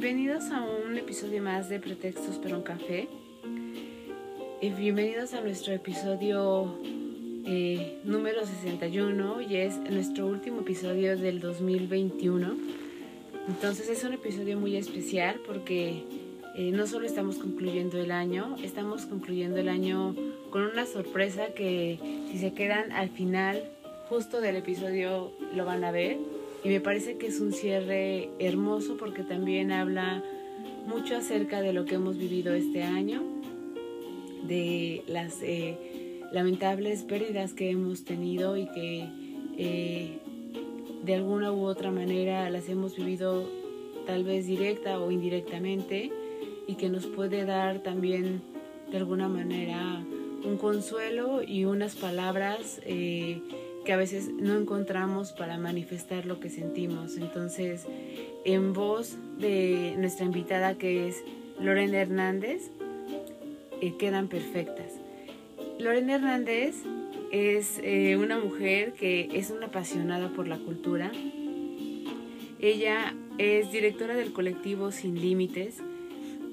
Bienvenidos a un episodio más de Pretextos para un café. Y bienvenidos a nuestro episodio eh, número 61 y es nuestro último episodio del 2021. Entonces es un episodio muy especial porque eh, no solo estamos concluyendo el año, estamos concluyendo el año con una sorpresa que si se quedan al final justo del episodio lo van a ver. Y me parece que es un cierre hermoso porque también habla mucho acerca de lo que hemos vivido este año de las eh, lamentables pérdidas que hemos tenido y que eh, de alguna u otra manera las hemos vivido tal vez directa o indirectamente y que nos puede dar también de alguna manera un consuelo y unas palabras eh, que a veces no encontramos para manifestar lo que sentimos. Entonces, en voz de nuestra invitada que es Lorena Hernández, quedan perfectas. Lorena Hernández es eh, una mujer que es una apasionada por la cultura. Ella es directora del colectivo Sin Límites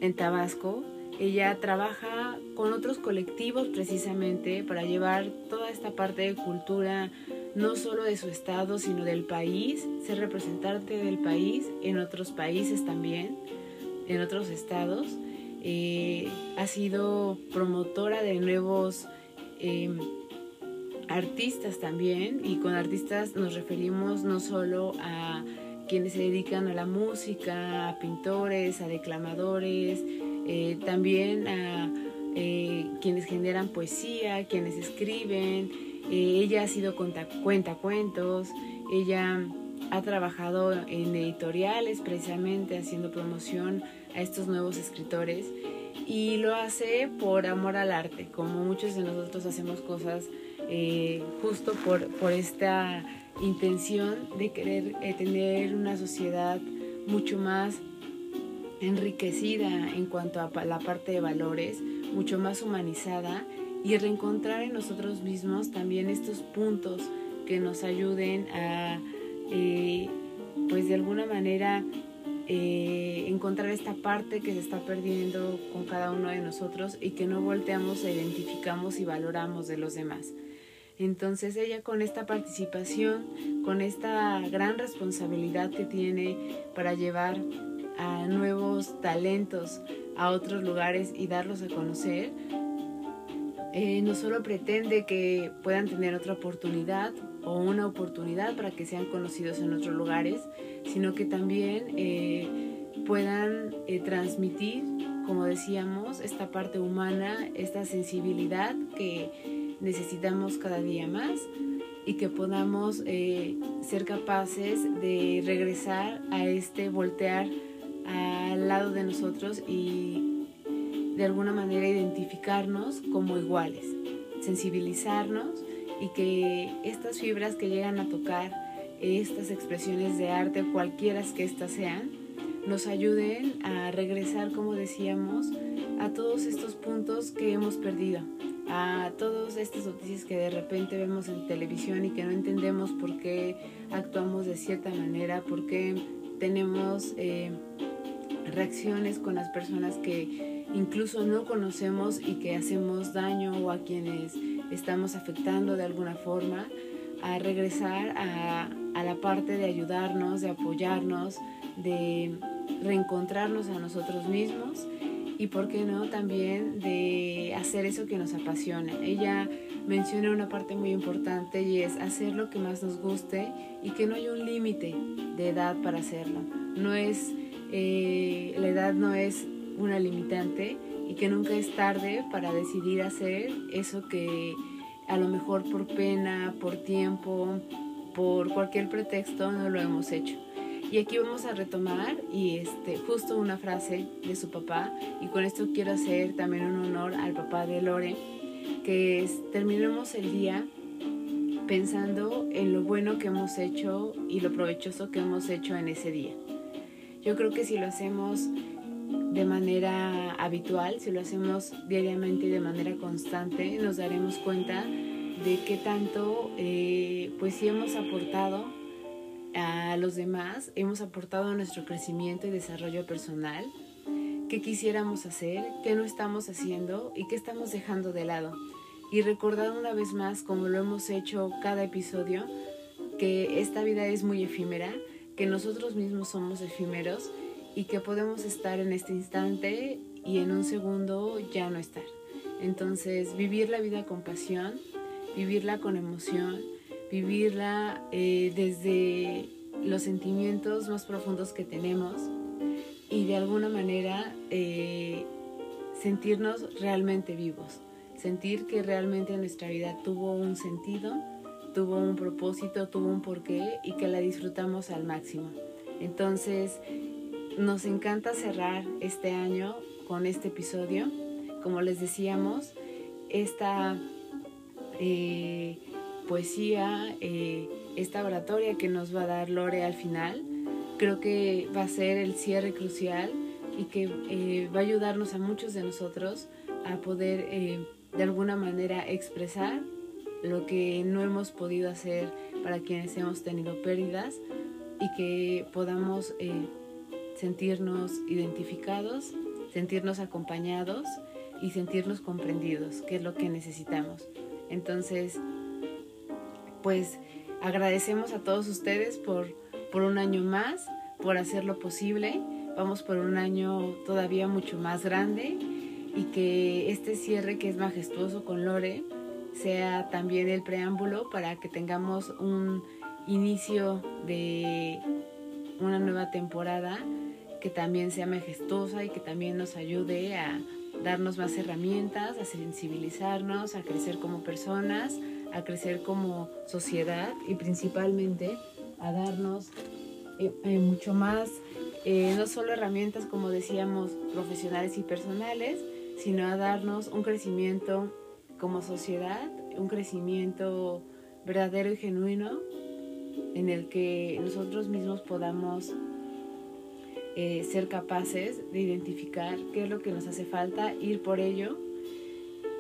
en Tabasco. Ella trabaja con otros colectivos precisamente para llevar toda esta parte de cultura, no solo de su estado, sino del país, ser representante del país en otros países también, en otros estados. Eh, ha sido promotora de nuevos em, artistas también y con artistas nos referimos no solo a quienes se dedican a la música, a pintores, a declamadores, eh, también a eh, quienes generan poesía, quienes escriben. ella ha sido cuenta, cuenta cuentos, ella ha trabajado en editoriales precisamente haciendo promoción a estos nuevos escritores y lo hace por amor al arte, como muchos de nosotros hacemos cosas eh, justo por, por esta intención de querer eh, tener una sociedad mucho más enriquecida en cuanto a la parte de valores, mucho más humanizada y reencontrar en nosotros mismos también estos puntos que nos ayuden a, eh, pues de alguna manera, eh, encontrar esta parte que se está perdiendo con cada uno de nosotros y que no volteamos, e identificamos y valoramos de los demás. Entonces ella con esta participación, con esta gran responsabilidad que tiene para llevar a nuevos talentos a otros lugares y darlos a conocer, eh, no solo pretende que puedan tener otra oportunidad o una oportunidad para que sean conocidos en otros lugares, sino que también eh, puedan eh, transmitir, como decíamos, esta parte humana, esta sensibilidad que necesitamos cada día más y que podamos ser capaces de regresar a este voltear al lado de nosotros y de alguna manera identificarnos como iguales, sensibilizarnos y que estas fibras que llegan a tocar estas expresiones de arte, cualquiera que éstas sean, nos ayuden a regresar, como decíamos, a todos estos puntos que hemos perdido, a todas estas noticias que de repente vemos en televisión y que no entendemos por qué actuamos de cierta manera, por qué tenemos eh, reacciones con las personas que incluso no conocemos y que hacemos daño o a quienes estamos afectando de alguna forma, a regresar a, a la parte de ayudarnos, de apoyarnos, de reencontrarnos a nosotros mismos y, por qué no, también de hacer eso que nos apasiona. Ella menciona una parte muy importante y es hacer lo que más nos guste y que no hay un límite de edad para hacerlo. No es, eh, la edad no es una limitante y que nunca es tarde para decidir hacer eso que a lo mejor por pena, por tiempo, por cualquier pretexto no lo hemos hecho. Y aquí vamos a retomar y este, justo una frase de su papá, y con esto quiero hacer también un honor al papá de Lore, que terminemos el día pensando en lo bueno que hemos hecho y lo provechoso que hemos hecho en ese día. Yo creo que si lo hacemos de manera habitual, si lo hacemos diariamente y de manera constante, nos daremos cuenta de qué tanto, eh, pues sí hemos aportado a los demás, hemos aportado a nuestro crecimiento y desarrollo personal, qué quisiéramos hacer, qué no estamos haciendo y qué estamos dejando de lado. Y recordar una vez más, como lo hemos hecho cada episodio, que esta vida es muy efímera, que nosotros mismos somos efímeros y que podemos estar en este instante y en un segundo ya no estar. Entonces, vivir la vida con pasión, vivirla con emoción, vivirla eh, desde los sentimientos más profundos que tenemos y de alguna manera eh, sentirnos realmente vivos, sentir que realmente nuestra vida tuvo un sentido, tuvo un propósito, tuvo un porqué y que la disfrutamos al máximo. Entonces, nos encanta cerrar este año con este episodio. Como les decíamos, esta eh, poesía, eh, esta oratoria que nos va a dar Lore al final, creo que va a ser el cierre crucial y que eh, va a ayudarnos a muchos de nosotros a poder de alguna manera expresar lo que no hemos podido hacer para quienes hemos tenido pérdidas y que podamos sentirnos identificados, sentirnos acompañados y sentirnos comprendidos, que es lo que necesitamos. Entonces, pues agradecemos a todos ustedes por, por un año más, por hacerlo posible. Vamos por un año todavía mucho más grande y que este cierre que es majestuoso con Lore sea también el preámbulo para que tengamos un inicio de una nueva temporada que también sea majestuosa y que también nos ayude a darnos más herramientas, a sensibilizarnos, a crecer como personas, a crecer como sociedad y principalmente a darnos eh, eh, mucho más, eh, no solo herramientas como decíamos profesionales y personales, sino a darnos un crecimiento como sociedad, un crecimiento verdadero y genuino en el que nosotros mismos podamos ser capaces de identificar qué es lo que nos hace falta, ir por ello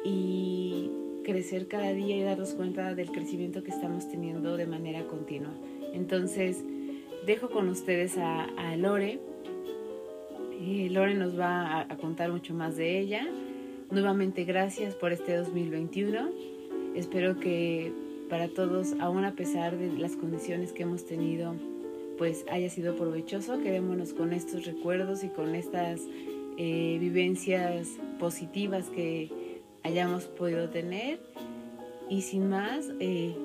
y crecer cada día y darnos cuenta del crecimiento que estamos teniendo de manera continua. Entonces, dejo con ustedes a, Lore. Eh, Lore nos va a, contar mucho más de ella. Nuevamente, gracias por este 2021. Espero que para todos, aún a pesar de las condiciones que hemos tenido, pues haya sido provechoso. Quedémonos con estos recuerdos y con estas eh, vivencias positivas que hayamos podido tener. Y sin más, eh,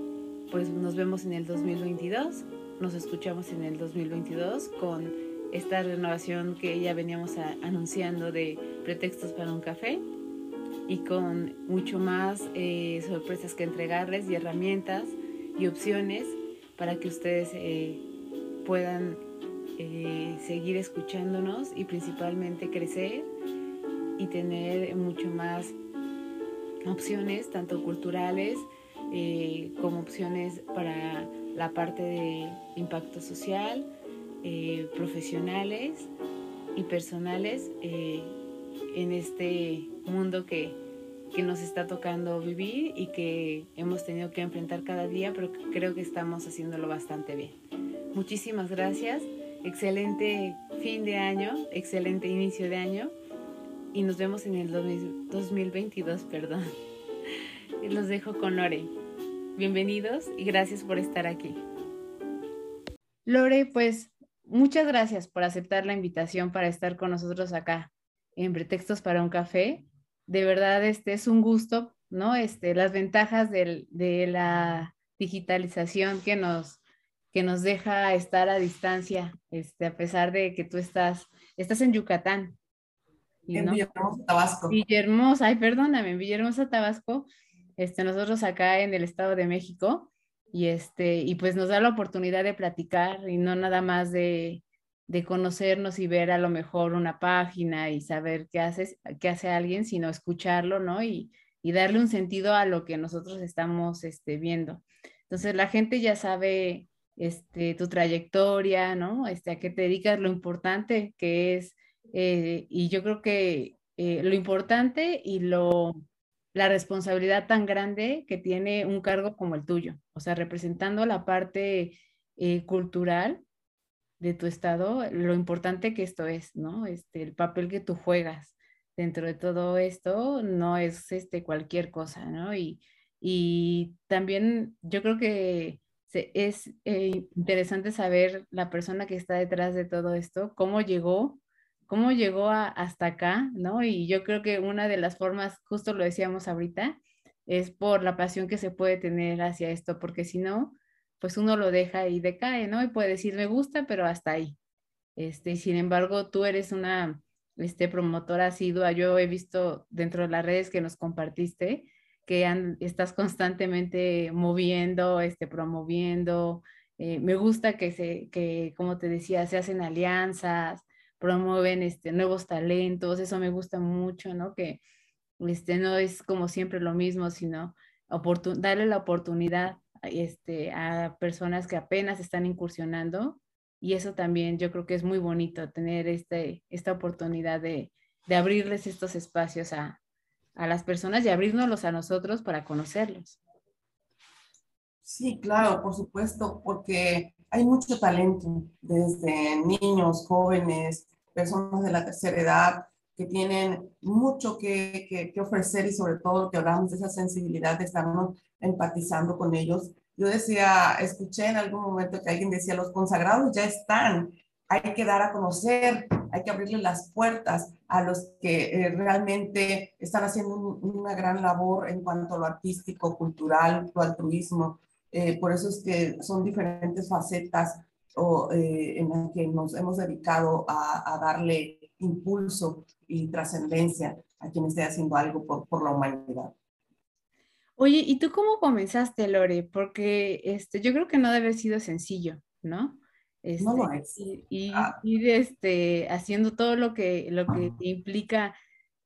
pues nos vemos en el 2022, nos escuchamos en el 2022 con esta renovación que ya veníamos anunciando de pretextos para un café y con mucho más eh, sorpresas que entregarles y herramientas y opciones para que ustedes eh, puedan seguir escuchándonos y principalmente crecer y tener mucho más opciones tanto culturales eh, como opciones para la parte de impacto social, eh, profesionales y personales eh, en este mundo que, que nos está tocando vivir y que hemos tenido que enfrentar cada día, pero creo que estamos haciéndolo bastante bien. Muchísimas gracias, excelente fin de año, excelente inicio de año y nos vemos en el 2022, perdón. Los dejo con Lore. Bienvenidos y gracias por estar aquí. Lore, pues muchas gracias por aceptar la invitación para estar con nosotros acá en Pretextos para un Café. De verdad, este es un gusto, ¿no? Este, las ventajas del, de la digitalización que nos, que nos deja estar a distancia, este, a pesar de que tú estás, estás en Yucatán, en Villahermosa, Tabasco. Villahermosa, ay, perdóname, en Villahermosa, Tabasco. Este, nosotros acá en el Estado de México y este, y pues nos da la oportunidad de platicar y no nada más de, de conocernos y ver a lo mejor una página y saber qué haces, qué hace alguien, sino escucharlo, ¿no? Y, y darle un sentido a lo que nosotros estamos este, viendo. Entonces la gente ya sabe este, tu trayectoria, ¿no? Este, a qué te dedicas, lo importante que es, eh, y yo creo que eh, lo importante y lo, la responsabilidad tan grande que tiene un cargo como el tuyo, o sea, representando la parte eh, cultural de tu estado, lo importante que esto es, ¿no? Este, el papel que tú juegas dentro de todo esto no es este, cualquier cosa, ¿no? Y, y también yo creo que es eh, interesante saber la persona que está detrás de todo esto, cómo llegó, cómo llegó hasta acá, ¿no? Y yo creo que una de las formas, justo lo decíamos ahorita, es por la pasión que se puede tener hacia esto, porque si no, pues uno lo deja y decae, ¿no? Y puede decir, me gusta, pero hasta ahí. Este, sin embargo, tú eres una este, promotora asidua. Yo he visto dentro de las redes que nos compartiste que estás constantemente moviendo, este, promoviendo. Eh, me gusta que, se, que, como te decía, se hacen alianzas, promueven este, nuevos talentos, eso me gusta mucho, ¿no? Que este, no es como siempre lo mismo, sino darle la oportunidad este, a personas que apenas están incursionando y eso también yo creo que es muy bonito tener este, esta oportunidad de, de abrirles estos espacios a, a las personas y abrirnos a nosotros para conocerlos. Sí, claro, por supuesto, porque hay mucho talento desde niños, jóvenes, personas de la tercera edad que tienen mucho que, que, ofrecer y sobre todo que hablamos de esa sensibilidad de estarnos empatizando con ellos. Yo decía, escuché en algún momento que alguien decía, los consagrados ya están, hay que dar a conocer, hay que abrirle las puertas a los que eh, realmente están haciendo una gran labor en cuanto a lo artístico, cultural, lo altruismo. Eh, por eso es que son diferentes facetas o, eh, en las que nos hemos dedicado a, a darle impulso y trascendencia a quien esté haciendo algo por, por la humanidad. Oye, ¿y tú cómo comenzaste, Lore? Porque este, yo creo que no debe haber sido sencillo, ¿no? Este, no lo es. Y, ah. ir este, haciendo todo lo que, lo que implica,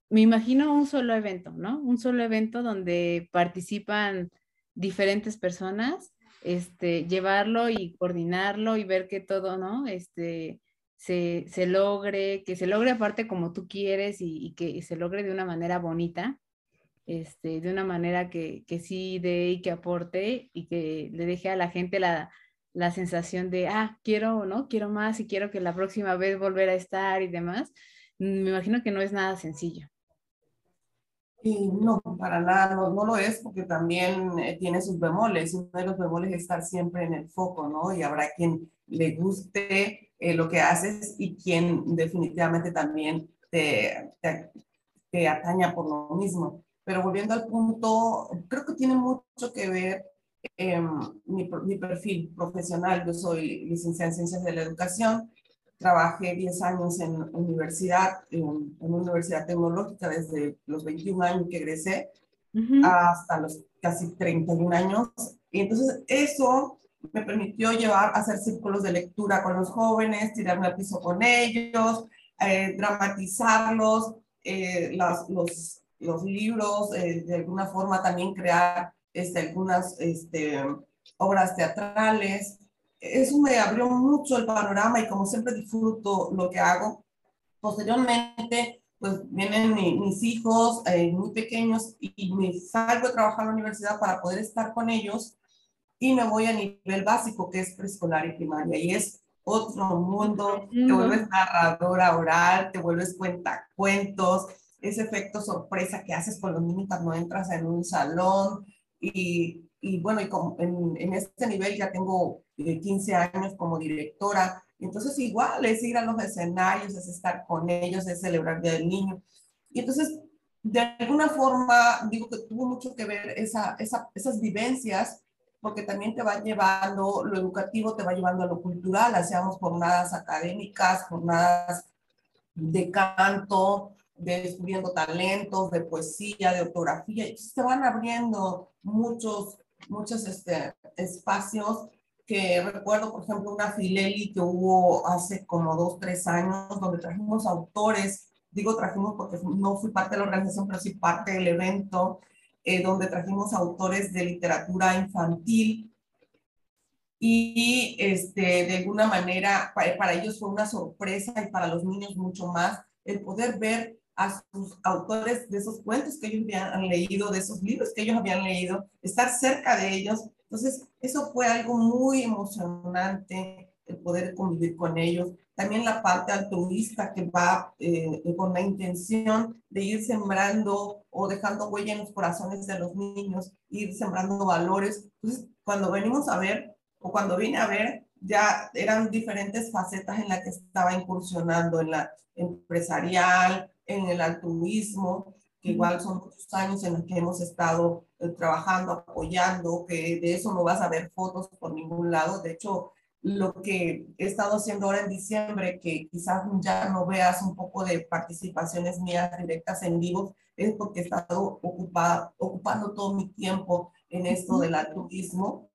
me imagino un solo evento, ¿no? Un solo evento donde participan diferentes personas, este, llevarlo y coordinarlo y ver que todo, ¿no? Este, se, se logre, que se logre aparte como tú quieres y, que se logre de una manera bonita, este, de una manera que, que sí dé y que aporte y que le deje a la gente la, la sensación de, ah, quiero, ¿no? Quiero más y quiero que la próxima vez volver a estar y demás, me imagino que no es nada sencillo. Y no, para nada, no, lo es porque también eh, tiene sus bemoles. Uno de los bemoles es estar siempre en el foco, ¿no? Y habrá quien le guste eh, lo que haces y quien definitivamente también te, te, te ataña por lo mismo. Pero volviendo al punto, creo que tiene mucho que ver Em, mi, mi, perfil profesional. Yo soy licenciada en Ciencias de la Educación. Trabajé 10 años en universidad, en, una universidad tecnológica desde los 21 años que egresé hasta los casi 31 años. Y entonces eso me permitió llevar a hacer círculos de lectura con los jóvenes, tirarme al piso con ellos, eh, dramatizarlos, eh, los, los, los, libros, eh, de alguna forma también crear este, algunas este, obras teatrales. Eso me abrió mucho el panorama y como siempre disfruto lo que hago. Posteriormente, pues vienen mis hijos eh, muy pequeños y, me salgo a trabajar a la universidad para poder estar con ellos y me voy a nivel básico que es preescolar y primaria y es otro mundo, te vuelves narradora oral, te vuelves cuenta cuentos, ese efecto sorpresa que haces con los niños cuando entras en un salón, y, y bueno, y en, en, este nivel ya tengo 15 eh, años como directora. Entonces igual es ir a los escenarios, es estar con ellos, es celebrar Día del Niño. Y entonces, de alguna forma, digo que tuvo mucho que ver esa, esa, esas vivencias, porque también te va llevando, lo educativo te va llevando a lo cultural, hacíamos jornadas académicas, jornadas de canto, de descubriendo talentos, de poesía, de ortografía, y se van abriendo muchos muchos este, espacios que recuerdo, por ejemplo, una fileli que hubo hace como dos, tres años, donde trajimos autores, digo trajimos porque no fui parte de la organización, pero sí parte del evento, eh, donde trajimos autores de literatura infantil y este, de alguna manera para, para, ellos fue una sorpresa y para los niños mucho más el poder ver a sus autores de esos cuentos que ellos habían leído, de esos libros que ellos habían leído, estar cerca de ellos. Entonces, eso fue algo muy emocionante, el poder convivir con ellos. También la parte altruista que va eh, con la intención de ir sembrando o dejando huella en los corazones de los niños, ir sembrando valores. Entonces, cuando venimos a ver, o cuando vine a ver, ya eran diferentes facetas en las que estaba incursionando, en la empresarial, en el altruismo, que igual son muchos años en los que hemos estado eh, trabajando, apoyando, que de eso no vas a ver fotos por ningún lado. De hecho, lo que he estado haciendo ahora en diciembre, que quizás ya no veas un poco de participaciones mías directas en vivo, es porque he estado ocupada, ocupando todo mi tiempo en esto del altruismo,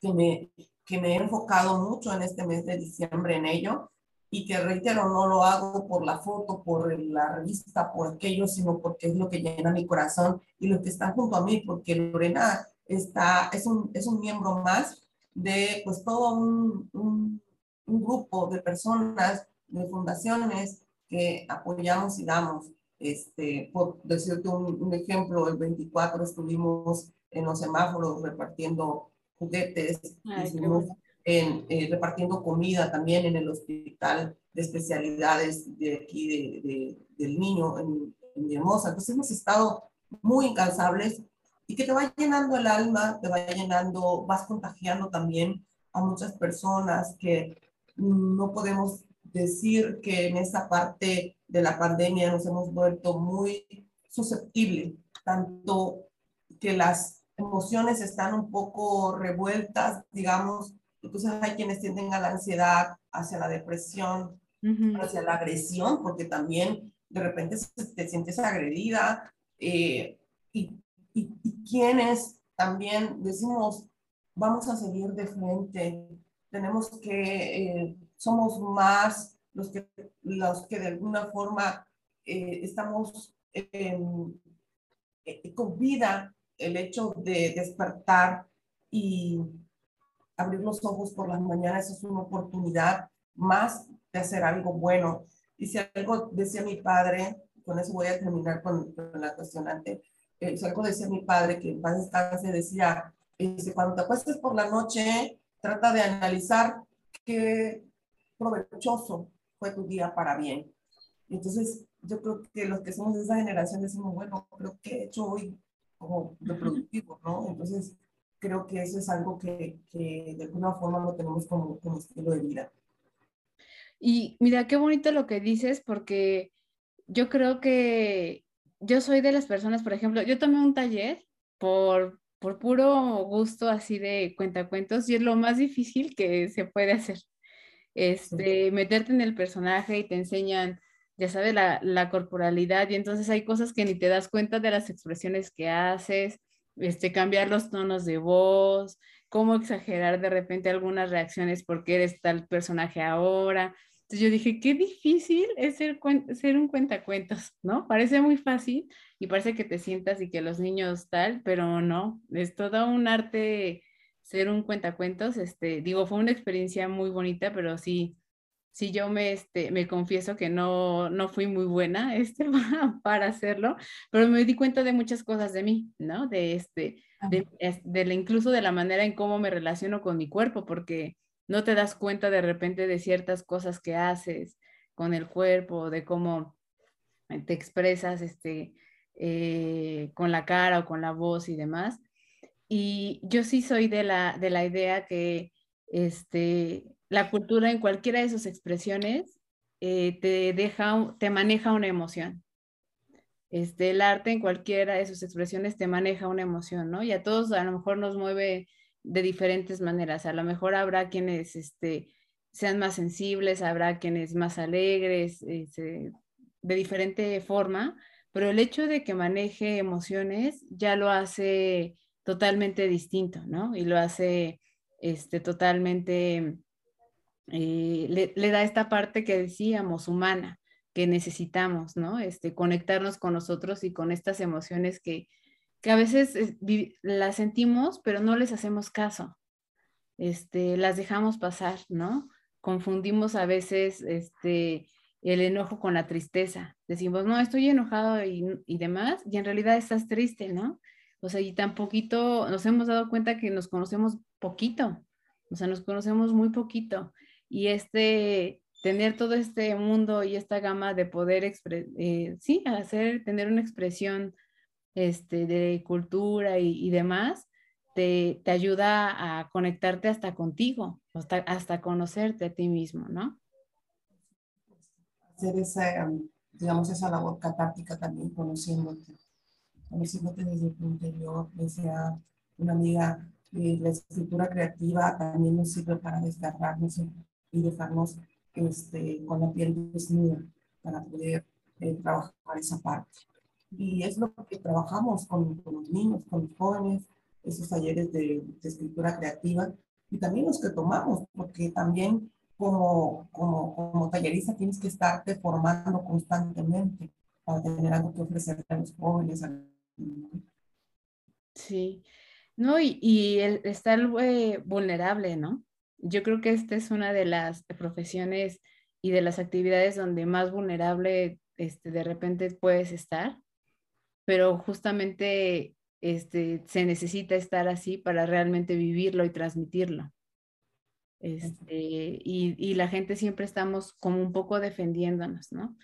que me, que me he enfocado mucho en este mes de diciembre en ello y que reitero, no lo hago por la foto, por la revista, por aquello, sino porque es lo que llena mi corazón y lo que está junto a mí, porque Lorena está, es, un, es un miembro más de pues todo un, un, grupo de personas, de fundaciones que apoyamos y damos. Este, por decirte un, un ejemplo, el 24 estuvimos en los semáforos repartiendo juguetes, estuvimos en, eh, repartiendo comida también en el hospital de especialidades de aquí de, de, del niño en, en Hermosa. Entonces hemos estado muy incansables y que te va llenando el alma, te va llenando, vas contagiando también a muchas personas que no podemos decir que en esa parte de la pandemia nos hemos vuelto muy susceptibles, tanto que las emociones están un poco revueltas, digamos, entonces hay quienes tienden a la ansiedad, hacia la depresión, hacia la agresión, porque también de repente te sientes agredida eh, y y, quienes también decimos, vamos a seguir de frente, tenemos que, eh, somos más los que, los que de alguna forma eh, estamos eh, con vida, el hecho de despertar y abrir los ojos por las mañanas es una oportunidad más de hacer algo bueno. Y si algo decía mi padre, con eso voy a terminar con, con la cuestionante, eh, algo decía mi padre, que en paz descanse, decía, este, cuando te acuestes por la noche, trata de analizar qué provechoso fue tu día para bien. Entonces, yo creo que los que somos de esa generación decimos, bueno, creo que he hecho hoy como de productivo, ¿no? Entonces, creo que eso es algo que, que de alguna forma lo tenemos como, como estilo de vida. Y mira, qué bonito lo que dices, porque yo creo que yo soy de las personas, por ejemplo, yo tomé un taller por, por puro gusto así de cuentacuentos y es lo más difícil que se puede hacer. Este, meterte en el personaje y te enseñan, ya sabes, la, la corporalidad y entonces hay cosas que ni te das cuenta de las expresiones que haces, este, cambiar los tonos de voz, cómo exagerar de repente algunas reacciones porque eres tal personaje ahora. Entonces yo dije, qué difícil es ser, ser un cuentacuentos, ¿no? Parece muy fácil y parece que te sientas y que los niños tal, pero no, es todo un arte ser un cuentacuentos. Este, digo, fue una experiencia muy bonita, pero sí, sí yo me, este, me confieso que no, no fui muy buena este, para hacerlo, pero me di cuenta de muchas cosas de mí, ¿no? De, este, de, de, incluso de la manera en cómo me relaciono con mi cuerpo, porque no te das cuenta de repente de ciertas cosas que haces con el cuerpo, de cómo te expresas este, eh, con la cara o con la voz y demás. Y yo sí soy de la, de la idea que este, la cultura en cualquiera de sus expresiones eh, te, deja, te maneja una emoción. Este, el arte en cualquiera de sus expresiones te maneja una emoción, ¿no? Y a todos a lo mejor nos mueve de diferentes maneras. A lo mejor habrá quienes este, sean más sensibles, habrá quienes más alegres, este, de diferente forma, pero el hecho de que maneje emociones ya lo hace totalmente distinto, ¿no? Y lo hace este, totalmente, eh, le, da esta parte que decíamos, humana, que necesitamos, ¿no? Este, conectarnos con nosotros y con estas emociones que, que a veces las sentimos, pero no les hacemos caso. Este, las dejamos pasar, ¿no? Confundimos a veces este, el enojo con la tristeza. Decimos, no, estoy enojado y, y demás, y en realidad estás triste, ¿no? O sea, y tan poquito, nos hemos dado cuenta que nos conocemos poquito, o sea, nos conocemos muy poquito. Y este, tener todo este mundo y esta gama de poder, eh, sí, hacer, tener una expresión este, de cultura y, demás, te, te, ayuda a conectarte hasta contigo, hasta, hasta conocerte a ti mismo, ¿no? Hacer esa, digamos, esa labor catártica también, conociéndote conociéndote desde tu interior, decía una amiga, eh, la escritura creativa también nos sirve para desgarrarnos y dejarnos este, con la piel desnuda para poder eh, trabajar esa parte. Y es lo que trabajamos con, con, los niños, con los jóvenes, esos talleres de, de, escritura creativa y también los que tomamos, porque también como, como, como tallerista tienes que estarte formando constantemente para tener algo que ofrecer a los jóvenes, Sí, no, y, el estar eh, vulnerable, ¿no? Yo creo que esta es una de las profesiones y de las actividades donde más vulnerable este, de repente puedes estar, pero justamente este, se necesita estar así para realmente vivirlo y transmitirlo. Este, y, y, la gente siempre estamos como un poco defendiéndonos, ¿no?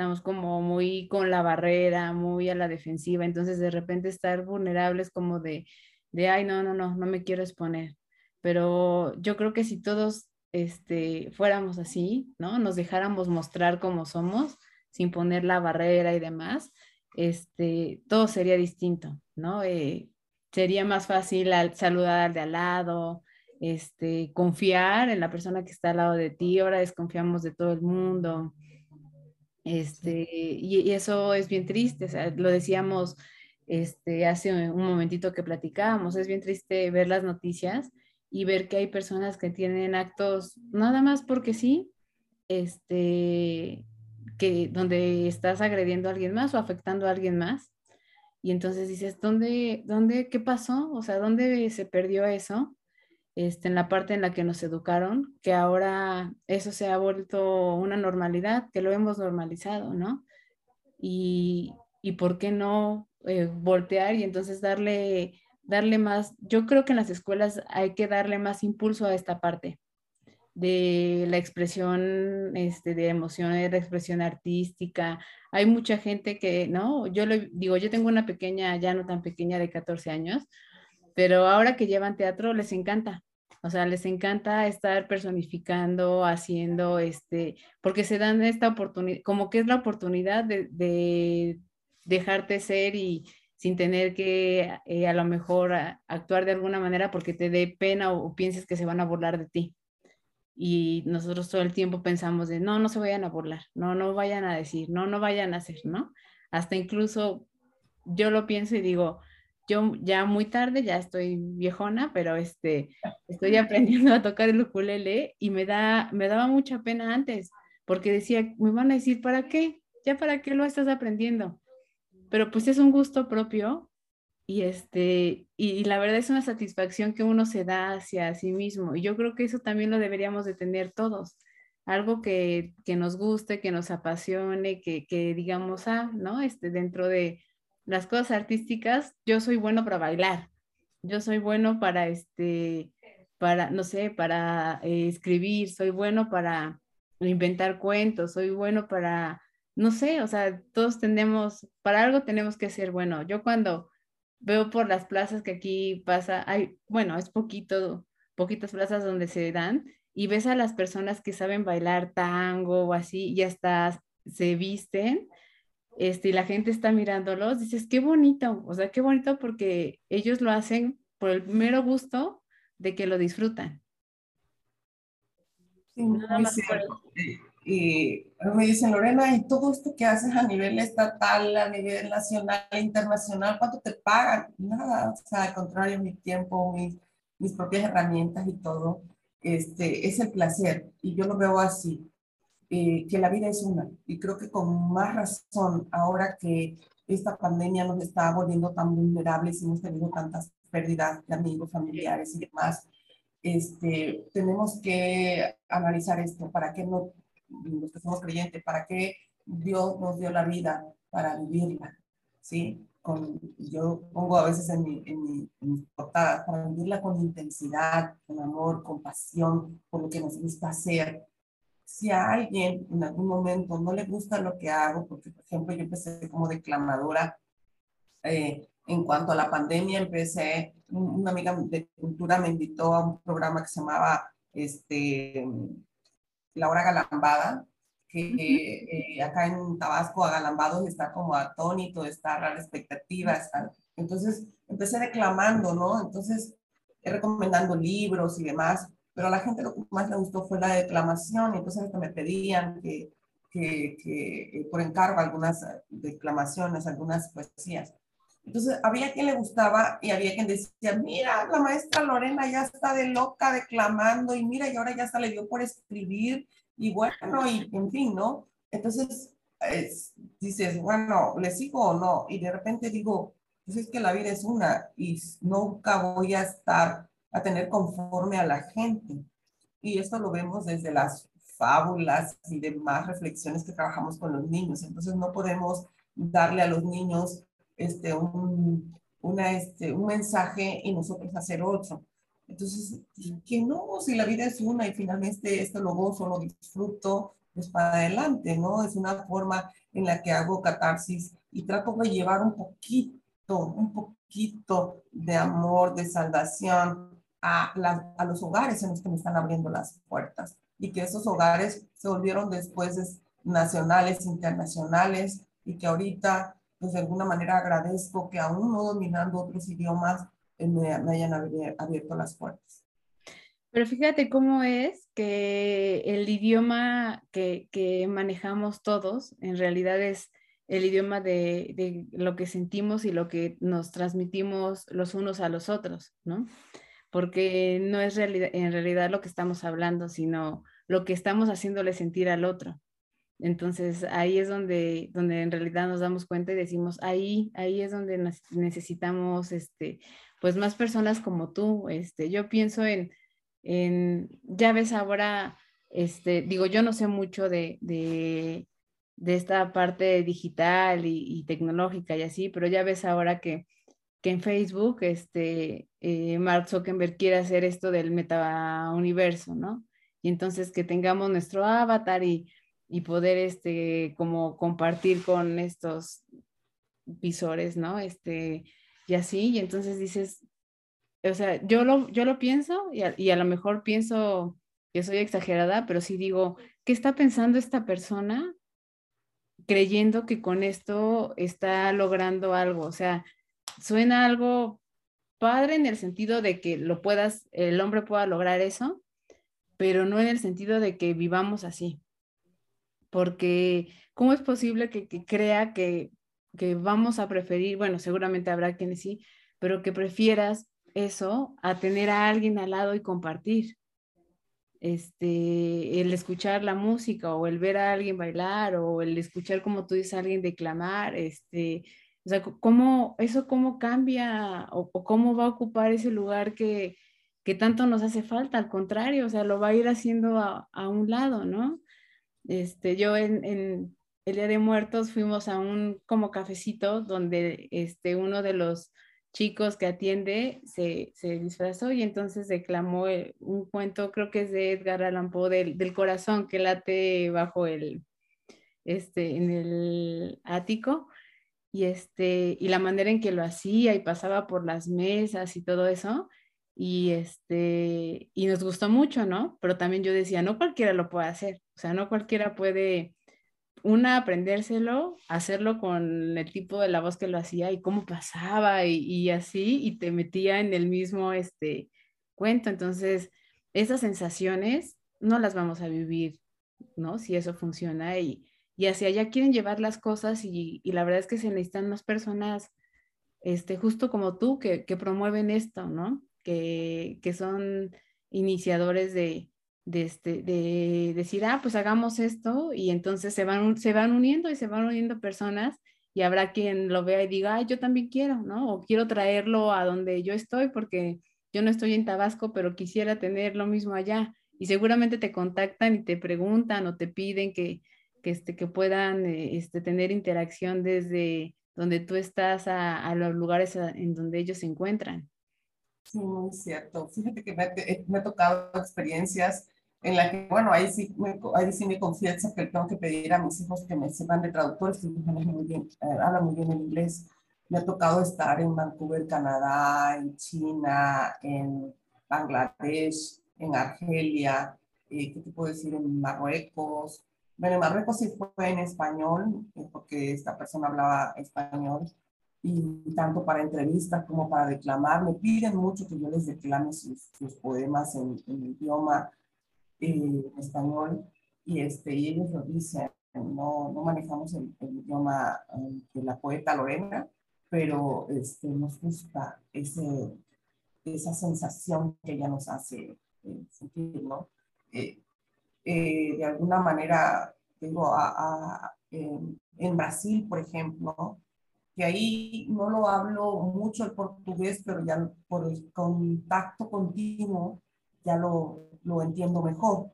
estamos como muy con la barrera, muy a la defensiva, entonces de repente estar vulnerables como de, de ay, no, no, no, no me quiero exponer. Pero yo creo que si todos este, fuéramos así, ¿no? Nos dejáramos mostrar como somos, sin poner la barrera y demás, este, todo sería distinto, ¿no? Eh, sería más fácil saludar al de al lado, este, confiar en la persona que está al lado de ti, ahora desconfiamos de todo el mundo, este, y, eso es bien triste, lo decíamos este, hace un momentito que platicábamos, es bien triste ver las noticias y ver que hay personas que tienen actos nada más porque sí, este, que donde estás agrediendo a alguien más o afectando a alguien más. Y entonces dices, ¿dónde, dónde, qué pasó? O sea, ¿dónde se perdió eso? Este, en la parte en la que nos educaron, que ahora eso se ha vuelto una normalidad, que lo hemos normalizado, ¿no? Y, y por qué no eh, voltear y entonces darle, darle más, yo creo que en las escuelas hay que darle más impulso a esta parte de la expresión este, de emociones, de expresión artística. Hay mucha gente que, ¿no? Yo digo, yo tengo una pequeña, ya no tan pequeña de 14 años, pero ahora que llevan teatro les encanta. O sea, les encanta estar personificando, haciendo, este, porque se dan esta oportunidad, como que es la oportunidad de, dejarte ser y sin tener que eh, a lo mejor actuar de alguna manera porque te dé pena o, pienses que se van a burlar de ti. Y nosotros todo el tiempo pensamos de, no, no se vayan a burlar, no, no vayan a decir, no, no vayan a hacer, ¿no? Hasta incluso yo lo pienso y digo, yo ya muy tarde, ya estoy viejona, pero este, estoy aprendiendo a tocar el ukulele y me, da, me daba mucha pena antes, porque decía, me van a decir, ¿para qué? ¿Ya para qué lo estás aprendiendo? Pero pues es un gusto propio y, este, y, la verdad es una satisfacción que uno se da hacia sí mismo. Y yo creo que eso también lo deberíamos de tener todos. Algo que, que nos guste, que nos apasione, que, que digamos, ah, ¿no? Este, dentro de, las cosas artísticas, yo soy bueno para bailar, yo soy bueno para, este, para, no sé, para eh, escribir, soy bueno para inventar cuentos, soy bueno para, no sé, o sea, todos tenemos, para algo tenemos que ser bueno. Yo cuando veo por las plazas que aquí pasa, hay, bueno, es poquito, poquitas plazas donde se dan y ves a las personas que saben bailar tango o así y hasta se visten este, y la gente está mirándolos, dices, qué bonito, o sea, qué bonito porque ellos lo hacen por el mero gusto de que lo disfrutan. Sí, muy cierto. Y me dicen, Lorena, ¿y todo esto que haces a nivel estatal, a nivel nacional, internacional, cuánto te pagan? Nada, o sea, al contrario, mi tiempo, mis, mis propias herramientas y todo, este, es el placer. Y yo lo veo así, eh, que la vida es una. Y creo que con más razón, ahora que esta pandemia nos está volviendo tan vulnerables y hemos tenido tantas pérdidas de amigos, familiares y demás, este, tenemos que analizar esto, para qué no, los que somos creyentes, para qué Dios nos dio la vida para vivirla, ¿sí? Con, yo pongo a veces en mi, en mi, en portada, para vivirla con intensidad, con amor, con pasión, por lo que nos gusta hacer. Si a alguien en algún momento no le gusta lo que hago, porque por ejemplo yo empecé como declamadora, eh, en cuanto a la pandemia, empecé, una amiga de cultura me invitó a un programa que se llamaba este, La Hora Galambada, que eh, acá en Tabasco, Agalambados está como atónito, está a la expectativa. Entonces, empecé declamando, ¿no? Entonces, recomendando libros y demás, pero a la gente lo que más le gustó fue la declamación, y entonces hasta me pedían que, que, que por encargo algunas declamaciones, algunas poesías. Entonces, había quien le gustaba y había quien decía, mira, la maestra Lorena ya está de loca declamando y mira, y ahora ya hasta le dio por escribir y bueno, y en fin, ¿no? Entonces, dices, bueno, ¿le sigo o no? Y de repente digo, pues es que la vida es una y nunca voy a estar, a tener conforme a la gente. Y esto lo vemos desde las fábulas y demás reflexiones que trabajamos con los niños. Entonces, no podemos darle a los niños este, un, una, este, un mensaje y nosotros hacer otro. Entonces, que no, si la vida es una y finalmente esto lo gozo, lo disfruto, pues para adelante, ¿no? Es una forma en la que hago catarsis y trato de llevar un poquito, un poquito de amor, de salvación a, a los hogares en los que me están abriendo las puertas y que esos hogares se volvieron después nacionales, internacionales y que ahorita pues de alguna manera agradezco que aún no dominando otros idiomas eh, me, hayan abierto las puertas. Pero fíjate cómo es que el idioma que, que manejamos todos en realidad es el idioma de, de, lo que sentimos y lo que nos transmitimos los unos a los otros, ¿no? Porque no es realidad, en realidad lo que estamos hablando, sino lo que estamos haciéndole sentir al otro. Entonces ahí es donde, donde en realidad nos damos cuenta y decimos, ahí, ahí es donde necesitamos, este, pues más personas como tú. Este, yo pienso en, en, ya ves ahora, este, digo, yo no sé mucho de, de, esta parte digital y, y, tecnológica y así, pero ya ves ahora que, que en Facebook, este, eh, Mark Zuckerberg quiere hacer esto del metauniverso, ¿no? Y entonces que tengamos nuestro avatar y y poder este como compartir con estos visores, ¿no? Este, y así, y entonces dices, o sea, yo lo, yo lo pienso y a, y a lo mejor pienso que soy exagerada, pero sí digo, ¿qué está pensando esta persona creyendo que con esto está logrando algo? O sea, suena algo padre en el sentido de que lo puedas, el hombre pueda lograr eso, pero no en el sentido de que vivamos así porque ¿cómo es posible que, crea que, vamos a preferir, bueno, seguramente habrá quienes sí, pero que prefieras eso a tener a alguien al lado y compartir? Este, el escuchar la música o el ver a alguien bailar o el escuchar como tú dices a alguien declamar, este, o sea, cómo eso cómo cambia o, cómo va a ocupar ese lugar que, que, tanto nos hace falta, al contrario, o sea, lo va a ir haciendo a, a un lado, ¿no? Este, yo en, el Día de Muertos fuimos a un como cafecito donde este, uno de los chicos que atiende se, disfrazó y entonces declamó eh, un cuento, creo que es de Edgar Allan Poe, del, corazón que late bajo el, este, en el ático. Y, este, y la manera en que lo hacía y pasaba por las mesas y todo eso, y este y nos gustó mucho, ¿no? Pero también yo decía, no cualquiera lo puede hacer, o sea, no cualquiera puede una aprendérselo, hacerlo con el tipo de la voz que lo hacía y cómo pasaba y, así y te metía en el mismo este cuento, entonces esas sensaciones no las vamos a vivir ¿no? Si eso funciona y, y hacia allá quieren llevar las cosas y, y, la verdad es que se necesitan más personas, este, justo como tú, que, que promueven esto, ¿no? Que, son iniciadores de, de, este, de decir, ah, pues hagamos esto y entonces se van, se van uniendo y se van uniendo personas y habrá quien lo vea y diga, yo también quiero, ¿no? O quiero traerlo a donde yo estoy porque yo no estoy en Tabasco, pero quisiera tener lo mismo allá. Y seguramente te contactan y te preguntan o te piden que, que, este, que puedan eh, este, tener interacción desde donde tú estás a, a los lugares en donde ellos se encuentran. Muy cierto. Fíjate que me, eh, me, ha tocado experiencias en las que, bueno, ahí sí, me, ahí sí me confiesa que tengo que pedir a mis hijos que me sirvan de traductores, que muy bien, eh, hablan muy bien el inglés. Me ha tocado estar en Vancouver, Canadá, en China, en Bangladesh, en Argelia, eh, ¿qué te puedo decir? En Marruecos. Bueno, en Marruecos sí fue en español, eh, porque esta persona hablaba español y tanto para entrevistas como para declamar. Me piden mucho que yo les declame sus, poemas en, en idioma eh, español y, este, y ellos lo dicen. No, no manejamos el, idioma eh, de la poeta Lorena, pero este, nos gusta ese, esa sensación que ella nos hace eh, sentir, ¿no? de alguna manera, digo, a, en Brasil, por ejemplo, que ahí no lo hablo mucho el portugués, pero ya por el contacto continuo ya lo, lo entiendo mejor.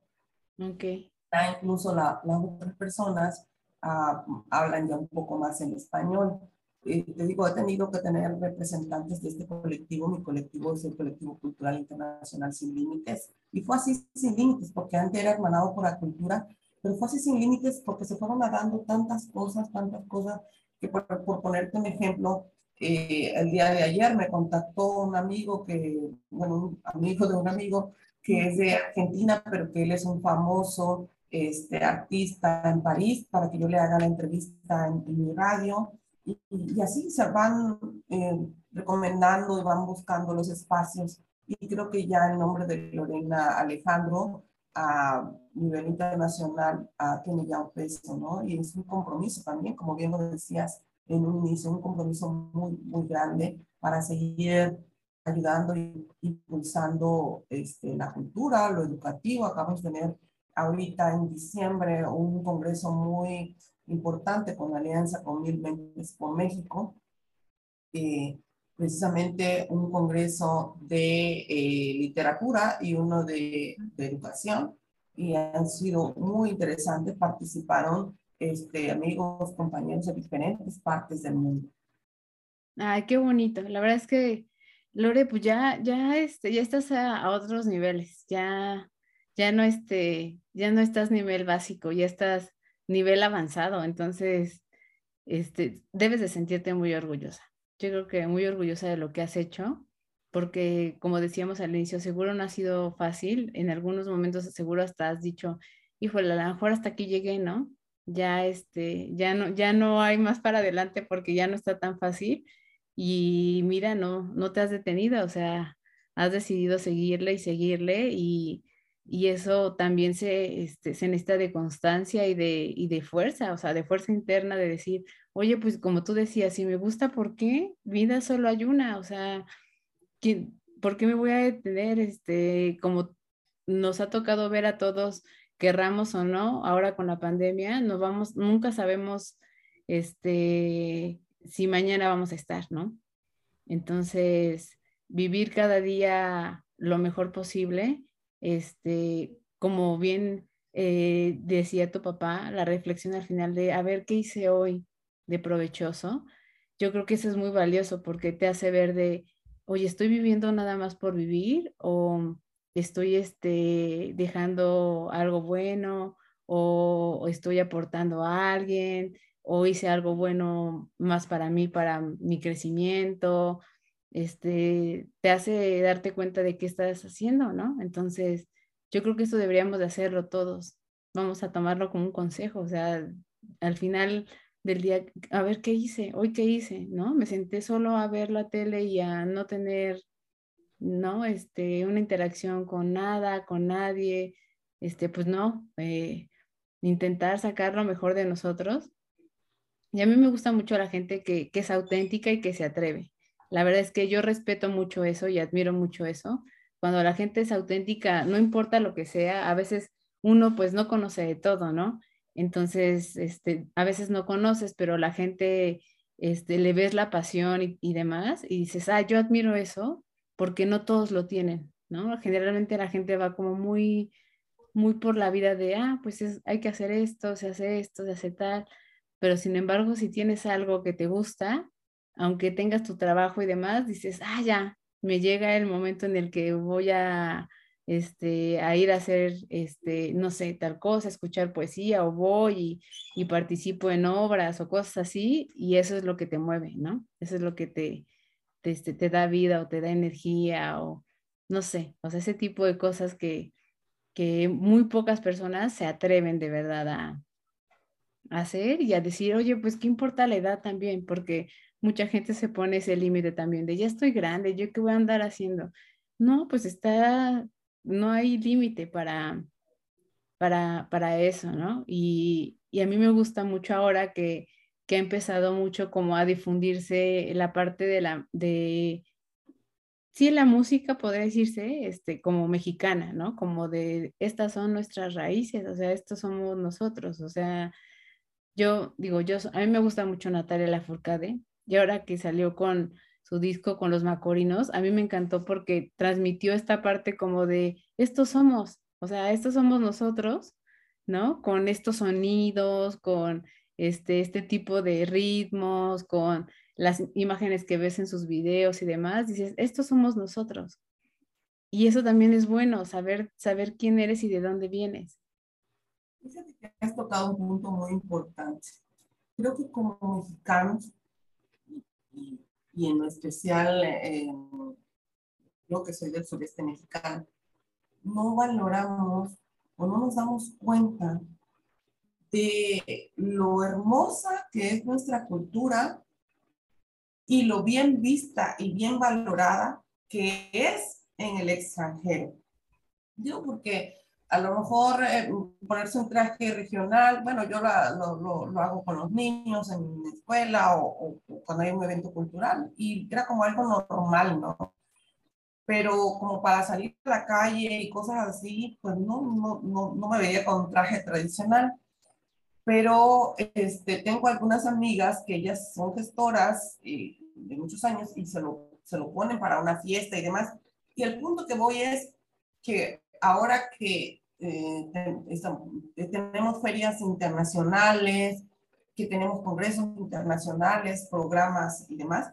Ok. Ya incluso la, las otras personas ah, hablan ya un poco más en español. Eh, te digo, he tenido que tener representantes de este colectivo. Mi colectivo es el Colectivo Cultural Internacional Sin Límites. Y fue así sin límites, porque antes era hermanado por la cultura, pero fue así sin límites porque se fueron dando tantas cosas, tantas cosas que por, ponerte un ejemplo, eh, el día de ayer me contactó un amigo que, bueno, un amigo de un amigo que es de Argentina, pero que él es un famoso este, artista en París, para que yo le haga la entrevista en, mi radio. Y, y, así se van eh, recomendando y van buscando los espacios. Y creo que ya el nombre de Lorena Alejandro a nivel internacional a, tiene ya un peso, ¿no? Y es un compromiso también, como bien lo decías en un inicio, un compromiso muy, muy grande para seguir ayudando y impulsando este, la cultura, lo educativo. Acabamos de tener ahorita en diciembre un congreso muy importante con la alianza con Mil Mentes por México, eh, precisamente un congreso de eh, literatura y uno de, de, educación y han sido muy interesantes. Participaron este, amigos, compañeros de diferentes partes del mundo. Ay, qué bonito. La verdad es que, Lore, pues ya, ya, este, ya estás a, a otros niveles. Ya, ya no, este, ya no estás nivel básico, ya estás nivel avanzado. Entonces, este, debes de sentirte muy orgullosa yo creo que muy orgullosa de lo que has hecho, porque como decíamos al inicio, seguro no ha sido fácil, en algunos momentos seguro hasta has dicho, híjole, a lo mejor hasta aquí llegué, ¿no? Ya este, ya no, ya no hay más para adelante porque ya no está tan fácil y mira, no, no te has detenido, o sea, has decidido seguirle y seguirle y, y eso también se, este, se necesita de constancia y de, y de fuerza, o sea, de fuerza interna de decir, oye, pues como tú decías, si me gusta, ¿por qué? Vida solo hay una, o sea, ¿por qué me voy a detener? Este, como nos ha tocado ver a todos, querramos o no, ahora con la pandemia, no vamos, nunca sabemos, este, si mañana vamos a estar, ¿no? Entonces, vivir cada día lo mejor posible, este, como bien eh, decía tu papá, la reflexión al final de, a ver, ¿qué hice hoy? de provechoso, yo creo que eso es muy valioso porque te hace ver de, oye, estoy viviendo nada más por vivir o estoy este, dejando algo bueno o, estoy aportando a alguien o hice algo bueno más para mí, para mi crecimiento, este, te hace darte cuenta de qué estás haciendo, ¿no? Entonces, yo creo que eso deberíamos de hacerlo todos. Vamos a tomarlo como un consejo, o sea, al final del día, a ver qué hice, hoy qué hice, ¿no? Me senté solo a ver la tele y a no tener, ¿no? Este, una interacción con nada, con nadie, este, pues no, eh, intentar sacar lo mejor de nosotros. Y a mí me gusta mucho la gente que, que es auténtica y que se atreve. La verdad es que yo respeto mucho eso y admiro mucho eso. Cuando la gente es auténtica, no importa lo que sea, a veces uno pues no conoce de todo, ¿no? Entonces, este, a veces no conoces, pero la gente, este, le ves la pasión y, demás y dices, ah, yo admiro eso porque no todos lo tienen, ¿no? Generalmente la gente va como muy, muy por la vida de, ah, pues hay que hacer esto, se hace esto, se hace tal, pero sin embargo, si tienes algo que te gusta, aunque tengas tu trabajo y demás, dices, ah, ya, me llega el momento en el que voy a, este, a ir a hacer, este, no sé, tal cosa, escuchar poesía o voy y, participo en obras o cosas así, y eso es lo que te mueve, ¿no? Eso es lo que te, te, este, te da vida o te da energía o no sé, o sea, ese tipo de cosas que, que muy pocas personas se atreven de verdad a, hacer y a decir, oye, pues qué importa la edad también, porque mucha gente se pone ese límite también de ya estoy grande, yo qué voy a andar haciendo. No, pues está, no hay límite para, para, para eso, ¿no? Y, y, a mí me gusta mucho ahora que, que ha empezado mucho como a difundirse la parte de la, de, sí, la música podría decirse, este, como mexicana, ¿no? Como de, estas son nuestras raíces, o sea, estos somos nosotros, o sea, yo digo, yo, a mí me gusta mucho Natalia Lafourcade y ahora que salió con su disco con los Macorinos, a mí me encantó porque transmitió esta parte como de, estos somos, o sea, estos somos nosotros, ¿no? Con estos sonidos, con este, este tipo de ritmos, con las imágenes que ves en sus videos y demás, dices, estos somos nosotros. Y eso también es bueno, saber, saber quién eres y de dónde vienes. Fíjate que has tocado un punto muy importante. Creo que como mexicanos, y, en especial eh, que soy del sureste mexicano, no valoramos o no nos damos cuenta de lo hermosa que es nuestra cultura y lo bien vista y bien valorada que es en el extranjero. Digo porque a lo mejor eh, ponerse un traje regional, bueno, yo lo, lo, hago con los niños en la escuela o, cuando hay un evento cultural y era como algo normal, ¿no? Pero como para salir a la calle y cosas así, pues no, no, no, no me veía con un traje tradicional pero este, tengo algunas amigas que ellas son gestoras eh, de muchos años y se lo, se lo ponen para una fiesta y demás. Y el punto que voy es que ahora que eh, eh, tenemos ferias internacionales, que tenemos congresos internacionales, programas y demás,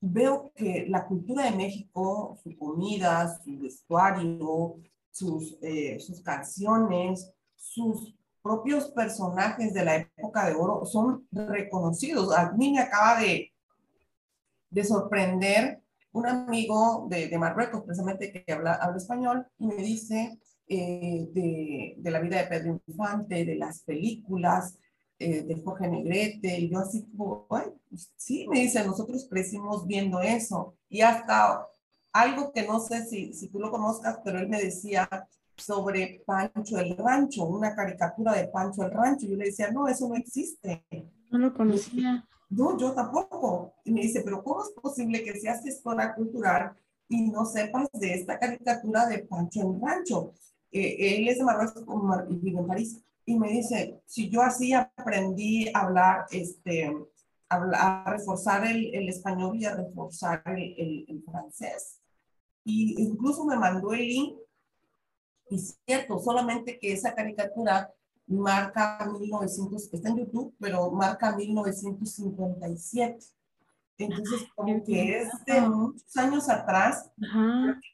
veo que la cultura de México, su comida, su vestuario, sus, sus canciones, sus propios personajes de la época de oro son reconocidos. A mí me acaba de, de sorprender un amigo de, de Marruecos, precisamente que habla, habla español, me dice eh, de, de, la vida de Pedro Infante, de las películas, eh, de Jorge Negrete, y yo así como, pues sí, me dice, nosotros crecimos viendo eso, y hasta algo que no sé si, si tú lo conozcas, pero él me decía sobre Pancho el Rancho, una caricatura de Pancho el Rancho. Yo le decía, no, eso no existe. No lo conocía. No, yo tampoco. Y me dice, pero ¿cómo es posible que seas gestora cultural y no sepas de esta caricatura de Pancho el Rancho? Eh, él es de Marruecos y vive en París. Y me dice, si yo así aprendí a hablar, este, a, reforzar el, español y a reforzar el, el, el francés. Y incluso me mandó el link y cierto, solamente que esa caricatura marca 1900, está en YouTube, pero marca 1957. Entonces, como que es de muchos años atrás,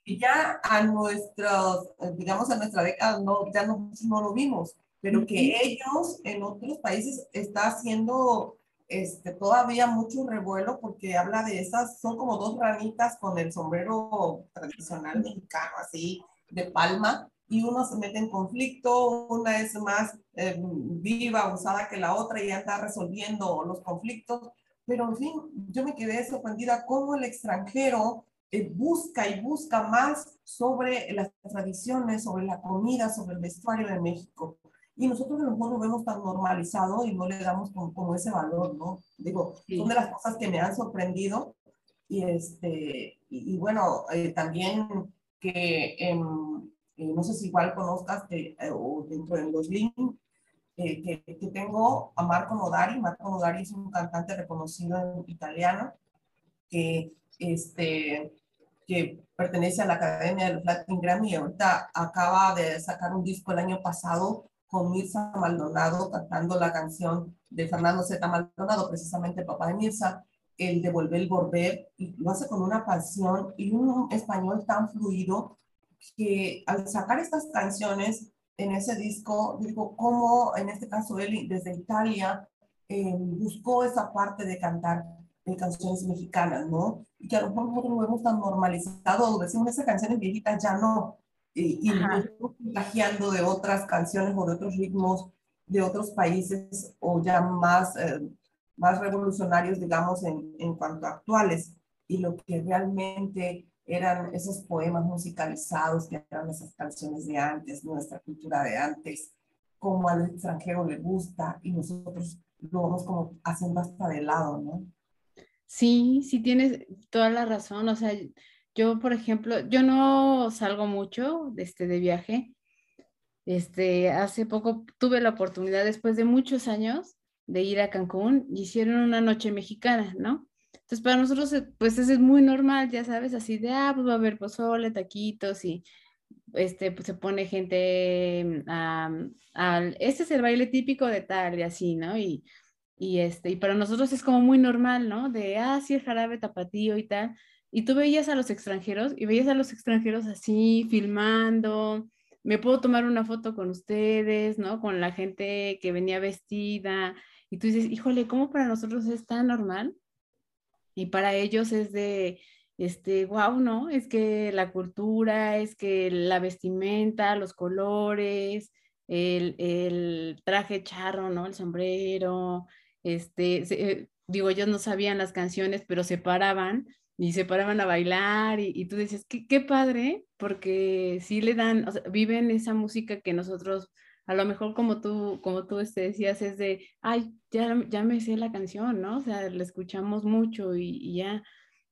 y ya a nuestros, digamos, a nuestra década, no, ya no, no lo vimos, pero que ellos en otros países está haciendo este, todavía mucho revuelo porque habla de esas, son como dos ranitas con el sombrero tradicional mexicano, así, de palma, y uno se mete en conflicto, una es más eh, viva, usada que la otra y ya está resolviendo los conflictos. Pero en fin, yo me quedé sorprendida cómo el extranjero eh, busca y busca más sobre las tradiciones, sobre la comida, sobre el vestuario de México. y nosotros a lo vemos tan normalizado y no le damos como, ese valor, ¿no? Digo, son de las cosas que me han sorprendido y, este, y, bueno, eh, también que eh, no sé si igual conozcas eh, o dentro de los links que, que, tengo a Marco Nodari. Marco Nodari es un cantante reconocido italiano que, este, que pertenece a la Academia de los Latin Grammy y ahorita acaba de sacar un disco el año pasado con Mirza Maldonado cantando la canción de Fernando Z. Maldonado, precisamente el papá de Mirza, el de Volver Volver, y lo hace con una pasión y un español tan fluido que al sacar estas canciones en ese disco, digo, cómo en este caso él desde Italia eh, buscó esa parte de cantar en canciones mexicanas, ¿no? Y que a lo mejor nosotros lo vemos tan normalizado, decimos esas canciones viejitas ya no, y, y estamos plagiando de otras canciones o de otros ritmos de otros países o ya más, eh, más revolucionarios, digamos, en, en cuanto a actuales. Y lo que realmente eran esos poemas musicalizados, que eran esas canciones de antes, nuestra cultura de antes, como al extranjero le gusta y nosotros lo vamos como haciendo hasta de lado, ¿no? Sí, sí tienes toda la razón. O sea, yo, por ejemplo, yo no salgo mucho de, este, de viaje. Este, hace poco tuve la oportunidad, después de muchos años, de ir a Cancún y hicieron una noche mexicana, ¿no? Entonces, para nosotros, eh, pues es muy normal, ya sabes, así de, ah, pues va a haber pozole, taquitos y este, pues se pone gente al, este es el baile típico de tal así, ¿no? Y, y, este, y para nosotros es como muy normal, ¿no? De, ah, sí, el jarabe tapatío y tal. Y tú veías a los extranjeros y veías a los extranjeros así, filmando, me puedo tomar una foto con ustedes, ¿no? Con la gente que venía vestida. Y tú dices, híjole, ¿cómo para nosotros es tan normal? Y para ellos es de, este, wow, ¿no? Es que la cultura, es que la vestimenta, los colores, el, el traje charro, ¿no? El sombrero, este, eh, digo, ellos no sabían las canciones, pero se paraban y se paraban a bailar y, tú dices, qué, padre, porque sí le dan, viven esa música que nosotros, a lo mejor como tú, como tú este, decías, es de, ay, ya, ya me sé la canción, ¿no? O sea, la escuchamos mucho y, ya,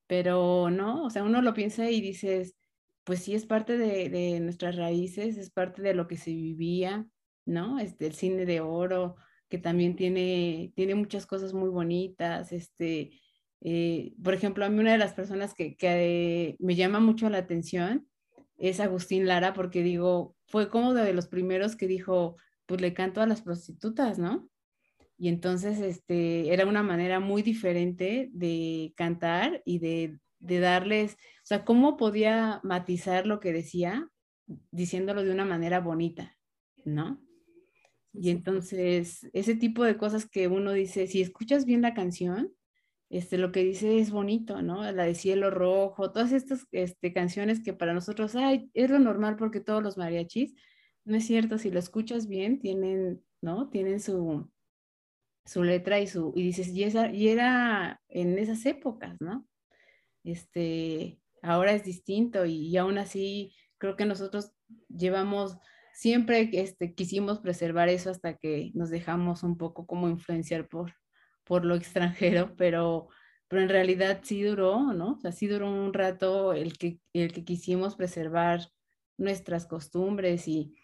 pero no, o sea, uno lo piensa y dices, pues sí, es parte de, de nuestras raíces, es parte de lo que se vivía, ¿no? Este, el cine de oro, que también tiene, tiene muchas cosas muy bonitas, este, eh, por ejemplo, a mí una de las personas que, que me llama mucho la atención es Agustín Lara, porque digo, fue como de los primeros que dijo, pues le canto a las prostitutas, ¿no? Y entonces, este, era una manera muy diferente de cantar y de, de darles, o sea, cómo podía matizar lo que decía diciéndolo de una manera bonita, ¿no? Y entonces, ese tipo de cosas que uno dice, si escuchas bien la canción, este, lo que dice es bonito, ¿no? La de Cielo Rojo, todas estas este, canciones que para nosotros, ay, es lo normal porque todos los mariachis, no es cierto, si lo escuchas bien, tienen, ¿no? Tienen su, su letra y su, y dices, y, esa, y era en esas épocas, ¿no? Este, ahora es distinto y, y aún así creo que nosotros llevamos, siempre este, quisimos preservar eso hasta que nos dejamos un poco como influenciar por, por lo extranjero, pero, pero en realidad sí duró, ¿no? O sea, sí duró un rato el que, el que quisimos preservar nuestras costumbres y,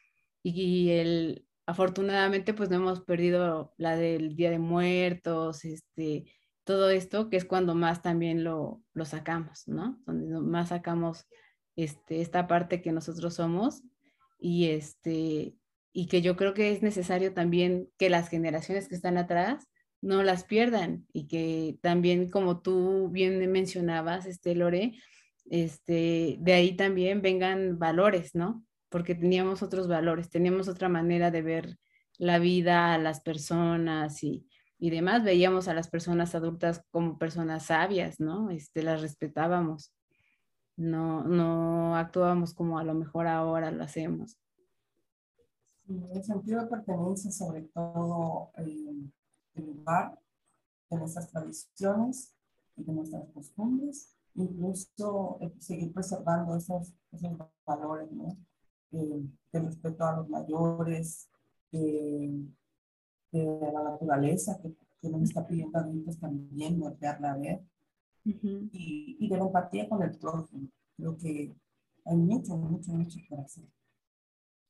y el, afortunadamente pues no hemos perdido la del Día de Muertos, este, todo esto, que es cuando más también lo, lo sacamos, ¿no? Donde más sacamos este, esta parte que nosotros somos y, este, y que yo creo que es necesario también que las generaciones que están atrás no las pierdan y que también como tú bien mencionabas, este Lore, este, de ahí también vengan valores, ¿no? Porque teníamos otros valores, teníamos otra manera de ver la vida, a las personas y, y demás. Veíamos a las personas adultas como personas sabias, ¿no? Este, las respetábamos. No, no actuábamos como a lo mejor ahora lo hacemos. el sentido de pertenencia, sobre todo, eh, el lugar, de nuestras tradiciones y de nuestras costumbres, incluso eh, seguir preservando esos, esos valores, ¿no? Eh, de respeto a los mayores, de, la naturaleza que, que, nos está pidiendo a nosotros también voltearla a ver y, y, de la empatía con el prójimo. Creo que hay mucho, mucho, mucho por hacer.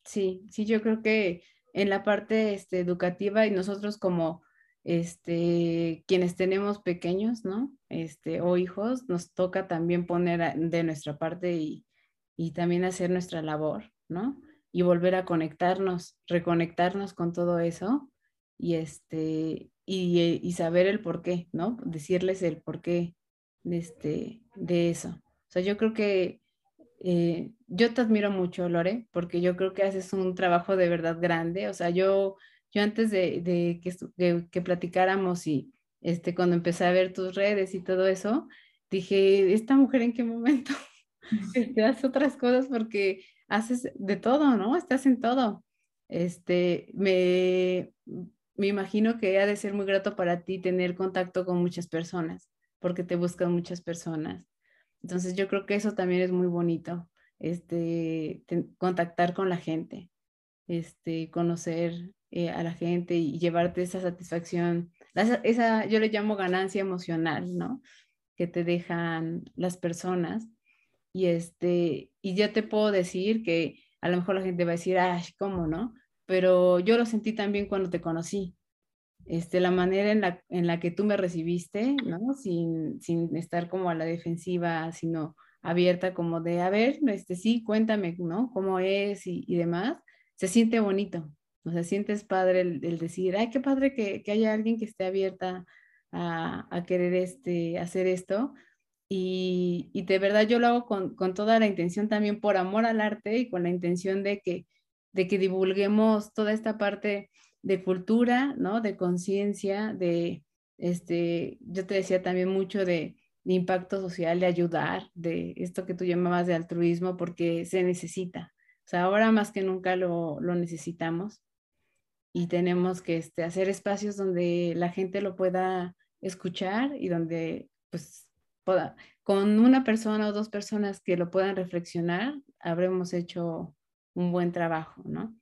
Sí, sí, yo creo que en la parte este, educativa y nosotros como este, quienes tenemos pequeños, ¿no? Este, o hijos, nos toca también poner de nuestra parte y, y también hacer nuestra labor, ¿no? Y volver a conectarnos, reconectarnos con todo eso y este, y, y saber el por qué, ¿no? Decirles el por qué de, este, de eso. O sea, yo creo que eh, yo te admiro mucho, Lore, porque yo creo que haces un trabajo de verdad grande. O sea, yo, yo antes de, de que, que, platicáramos y este, cuando empecé a ver tus redes y todo eso, dije, ¿esta mujer en qué momento este, hace otras cosas? Porque haces de todo, ¿no? Estás en todo. Este, me, me imagino que ha de ser muy grato para ti tener contacto con muchas personas, porque te buscan muchas personas. Entonces yo creo que eso también es muy bonito, este, contactar con la gente, este, conocer eh, a la gente y llevarte esa satisfacción, esa, yo le llamo ganancia emocional, ¿no? Que te dejan las personas. Y, este, y yo te puedo decir que a lo mejor la gente va a decir, ay, ¿cómo no? Pero yo lo sentí también cuando te conocí este, la manera en la, en la que tú me recibiste, ¿no? Sin, sin estar como a la defensiva, sino abierta como de, a ver, este, sí, cuéntame, ¿no? ¿Cómo es y, y demás? Se siente bonito, o sea, sientes padre el, decir, ay, qué padre que, que, haya alguien que esté abierta a, a querer este, hacer esto. Y, de verdad yo lo hago con, con, toda la intención también por amor al arte y con la intención de que, de que divulguemos toda esta parte de cultura, ¿no? De conciencia, de, este, yo te decía también mucho de, impacto social, de ayudar, de esto que tú llamabas de altruismo, porque se necesita. O sea, ahora más que nunca lo, necesitamos y tenemos que este, hacer espacios donde la gente lo pueda escuchar y donde, pues, con una persona o dos personas que lo puedan reflexionar, habremos hecho un buen trabajo, ¿no?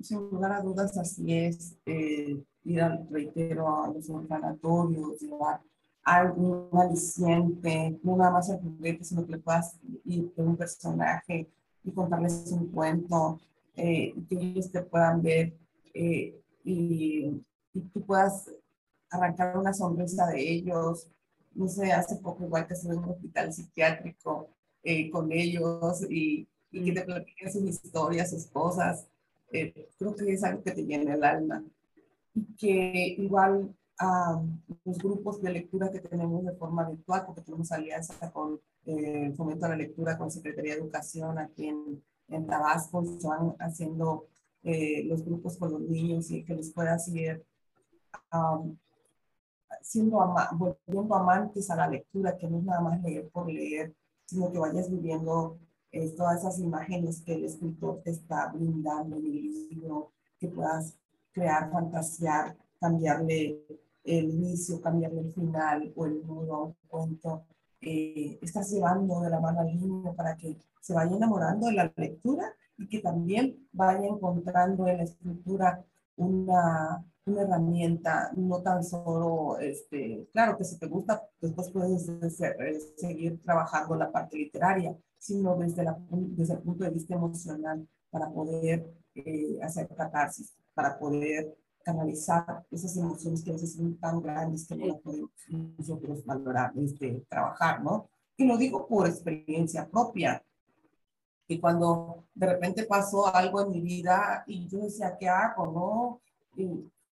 Sin, lugar a dudas, así es. Eh, ir al, reitero, a los orfanatorios, llevar algún aliciente, no nada más el juguete, sino que le puedas ir con un personaje y contarles un cuento, eh, que ellos te puedan ver eh, y, y, tú puedas arrancar una sonrisa de ellos. No sé, hace poco igual que estuve en un hospital psiquiátrico eh, con ellos y, y que te platiquen sus historias, sus cosas. Eh, creo que es algo que te llena el alma. Y que igual a los grupos de lectura que tenemos de forma virtual, porque tenemos alianza con eh, Fomento a la Lectura, con Secretaría de Educación aquí en, en Tabasco, se van haciendo eh, los grupos con los niños y que les puedas ir siendo volviendo amantes a la lectura, que no es nada más leer por leer, sino que vayas viviendo es todas esas imágenes que el escritor te está brindando en el libro, que puedas crear, fantasear, cambiarle el inicio, cambiarle el final o el nudo a un cuento. Eh, estás llevando de la mano al niño para que se vaya enamorando de la lectura y que también vaya encontrando en la escritura una, una herramienta, no tan solo, este, claro que si te gusta, después puedes eh, seguir trabajando la parte literaria, sino desde, la, desde el punto de vista emocional para poder eh, hacer catarsis, para poder canalizar esas emociones que a veces son tan grandes que no podemos nosotros valorar, este, trabajar, ¿no? Y lo digo por experiencia propia. Y cuando de repente pasó algo en mi vida y yo decía, ¿qué hago? ¿No?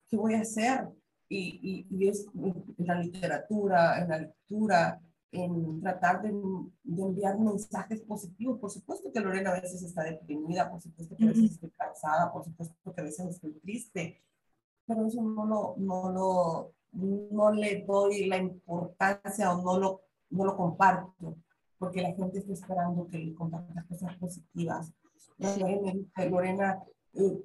¿Qué voy a hacer? Y, y, y es en la literatura, en la lectura, en tratar de, enviar mensajes positivos. Por supuesto que Lorena a veces está deprimida, por supuesto que a veces estoy cansada, por supuesto que a veces estoy triste, pero eso no lo, no lo, no le doy la importancia o no lo, no lo comparto, porque la gente está esperando que le compartas cosas positivas. Lorena, eh,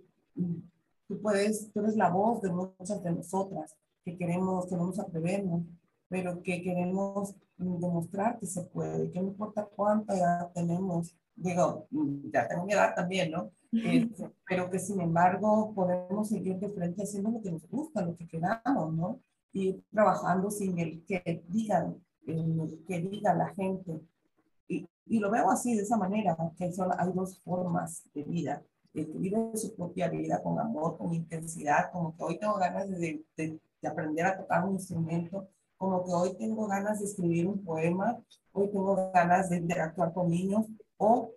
tú puedes, tú eres la voz de muchas de nosotras que queremos, que no nos atrevemos, pero que queremos demostrar que se puede, que no importa cuánta edad tenemos, digo, ya tengo mi edad también, ¿no? Este, pero que sin embargo podemos seguir de frente haciendo lo que nos gusta, lo que queramos, ¿no? Y trabajando sin el que digan, el que diga la gente. Y, y lo veo así, de esa manera, que son, hay dos formas de vida. El que vive su propia vida con amor, con intensidad, como que hoy tengo ganas de, de, de aprender a tocar un instrumento, como que hoy tengo ganas de escribir un poema, hoy tengo ganas de interactuar con niños, o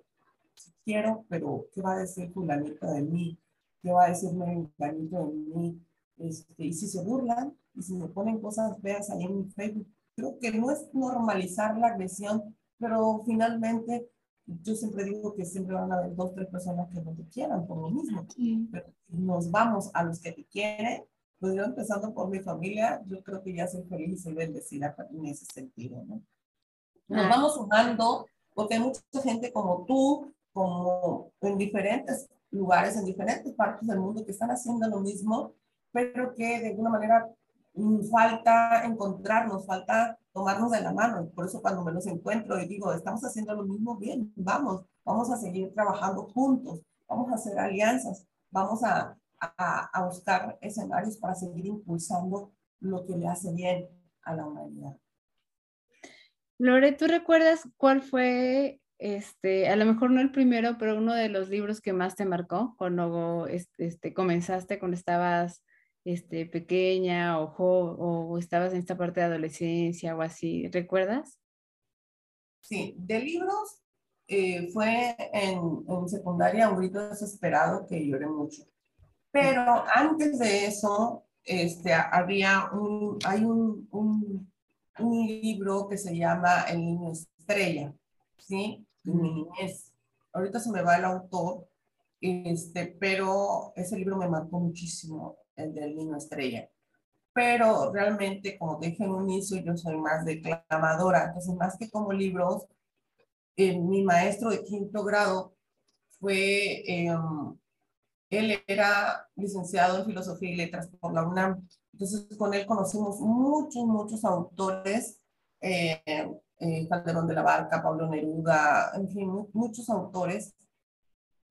quiero, pero ¿qué va a decir fulanito de mí? ¿Qué va a decirme fulanito de mí? Este, y si se burlan, y si me ponen cosas feas ahí en mi Facebook, creo que no es normalizar la agresión, pero finalmente yo siempre digo que siempre van a haber dos, tres personas que no te quieran por lo mismo. Pero si nos vamos a los que te quieren, pues yo empezando por mi familia, yo creo que ya soy feliz y soy bendecida en ese sentido, ¿no? Nos ah. vamos sumando porque hay mucha gente como tú, como en diferentes lugares, en diferentes partes del mundo que están haciendo lo mismo, pero que de alguna manera falta encontrarnos, falta tomarnos de la mano. Por eso cuando me los encuentro y digo, estamos haciendo lo mismo, bien, vamos, vamos a seguir trabajando juntos, vamos a hacer alianzas, vamos a, a, a buscar escenarios para seguir impulsando lo que le hace bien a la humanidad. Lore, ¿tú recuerdas cuál fue, este, a lo mejor no el primero, pero uno de los libros que más te marcó cuando este, comenzaste, cuando estabas este, pequeña o, o estabas en esta parte de adolescencia o así? ¿Recuerdas? Sí, de libros eh, fue en, en, secundaria un grito desesperado que lloré mucho. Pero antes de eso, este, había un, hay un, un un libro que se llama El niño estrella, ¿sí? Mi niñez. Ahorita se me va el autor, este, pero ese libro me marcó muchísimo, el del niño estrella. Pero realmente, como dije en un inicio, yo soy más declamadora, entonces más que como libros, eh, mi maestro de quinto grado fue, em, él era licenciado en filosofía y letras por la UNAM entonces, con él conocimos muchos, muchos autores, eh, eh, Calderón de la Barca, Pablo Neruda, en fin, muchos autores.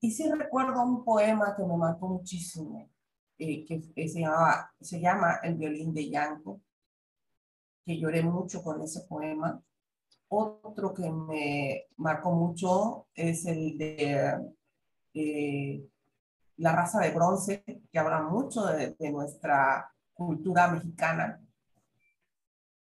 Y sí recuerdo un poema que me marcó muchísimo, eh, que, se, llama, se llama El violín de Yanko, que lloré mucho con ese poema. Otro que me marcó mucho es el de La raza de bronce, que habla mucho de, de nuestra cultura mexicana.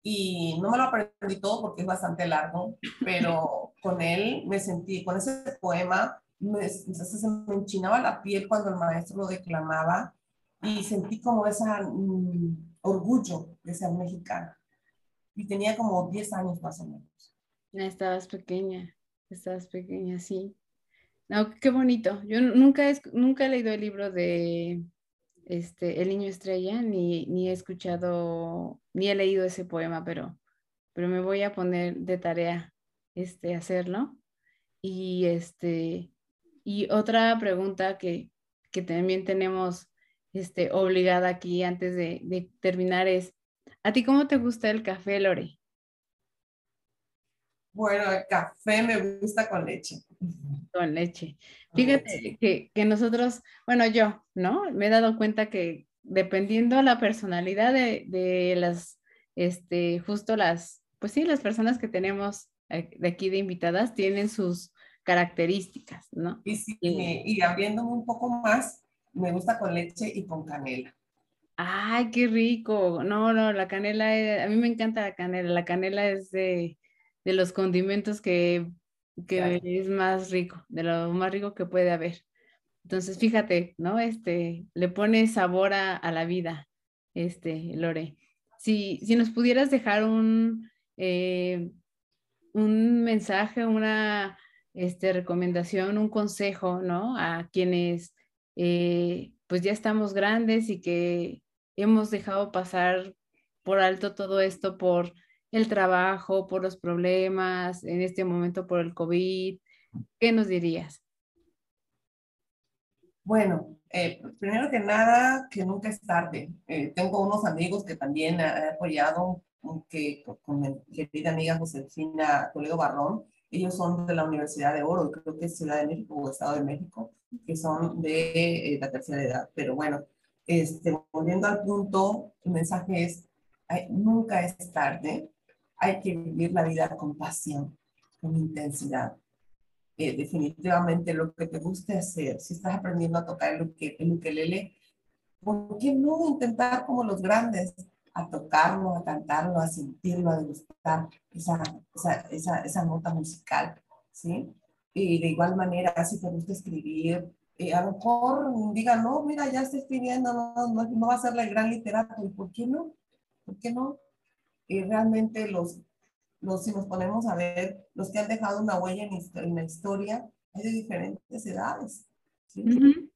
Y no me lo aprendí todo porque es bastante largo, pero con él me sentí, con ese poema, me, se me enchinaba la piel cuando el maestro lo declamaba y sentí como ese mm, orgullo de ser mexicana. Y tenía como 10 años más o menos. Estabas pequeña, estabas pequeña, sí. No, qué bonito. Yo nunca, nunca he leído el libro de este, El Niño Estrella, ni, ni he escuchado, ni he leído ese poema, pero, pero me voy a poner de tarea este, hacerlo. Y, este, y otra pregunta que, que también tenemos este, obligada aquí antes de, de terminar es, ¿a ti cómo te gusta el café, Lore? Bueno, el café me gusta con leche. Con leche. Fíjate que, que, nosotros, bueno, yo, ¿no? Me he dado cuenta que dependiendo la personalidad de, de, las, este, justo las, pues sí, las personas que tenemos de aquí de invitadas tienen sus características, ¿no? Y, sí, y abriéndome un poco más, me gusta con leche y con canela. Ay, qué rico. No, no, la canela, a mí me encanta la canela. La canela es de, de los condimentos que, que es más rico, de lo más rico que puede haber. Entonces, fíjate, ¿no? Este, le pone sabor a, la vida, este, Lore. Si, si nos pudieras dejar un, eh, un mensaje, una este, recomendación, un consejo, ¿no? A quienes eh, pues ya estamos grandes y que hemos dejado pasar por alto todo esto por el trabajo, por los problemas, en este momento por el COVID. ¿Qué nos dirías? Bueno, eh, primero que nada, que nunca es tarde. Eh, tengo unos amigos que también han apoyado, que con mi querida amiga Josefina Toledo Barrón, Ellos son de la Universidad de Oro, creo que es Ciudad de México o Estado de México, que son de eh, la tercera edad. Pero bueno, este, volviendo al punto, el mensaje es, nunca es tarde, hay que vivir la vida con pasión, con intensidad. Eh, definitivamente lo que te guste hacer, si estás aprendiendo a tocar el, el ukelele, ¿por qué no intentar como los grandes? a tocarlo, a cantarlo, a sentirlo, a degustar esa, esa, esa, esa nota musical, ¿sí? Y de igual manera, si te gusta escribir, eh, a lo mejor diga, no, mira, ya estoy escribiendo, no, no, no va a ser el gran literato, ¿y por qué no? ¿Por qué no? Y realmente los, los, si nos ponemos a ver, los que han dejado una huella en, en la historia, hay de diferentes edades, ¿sí?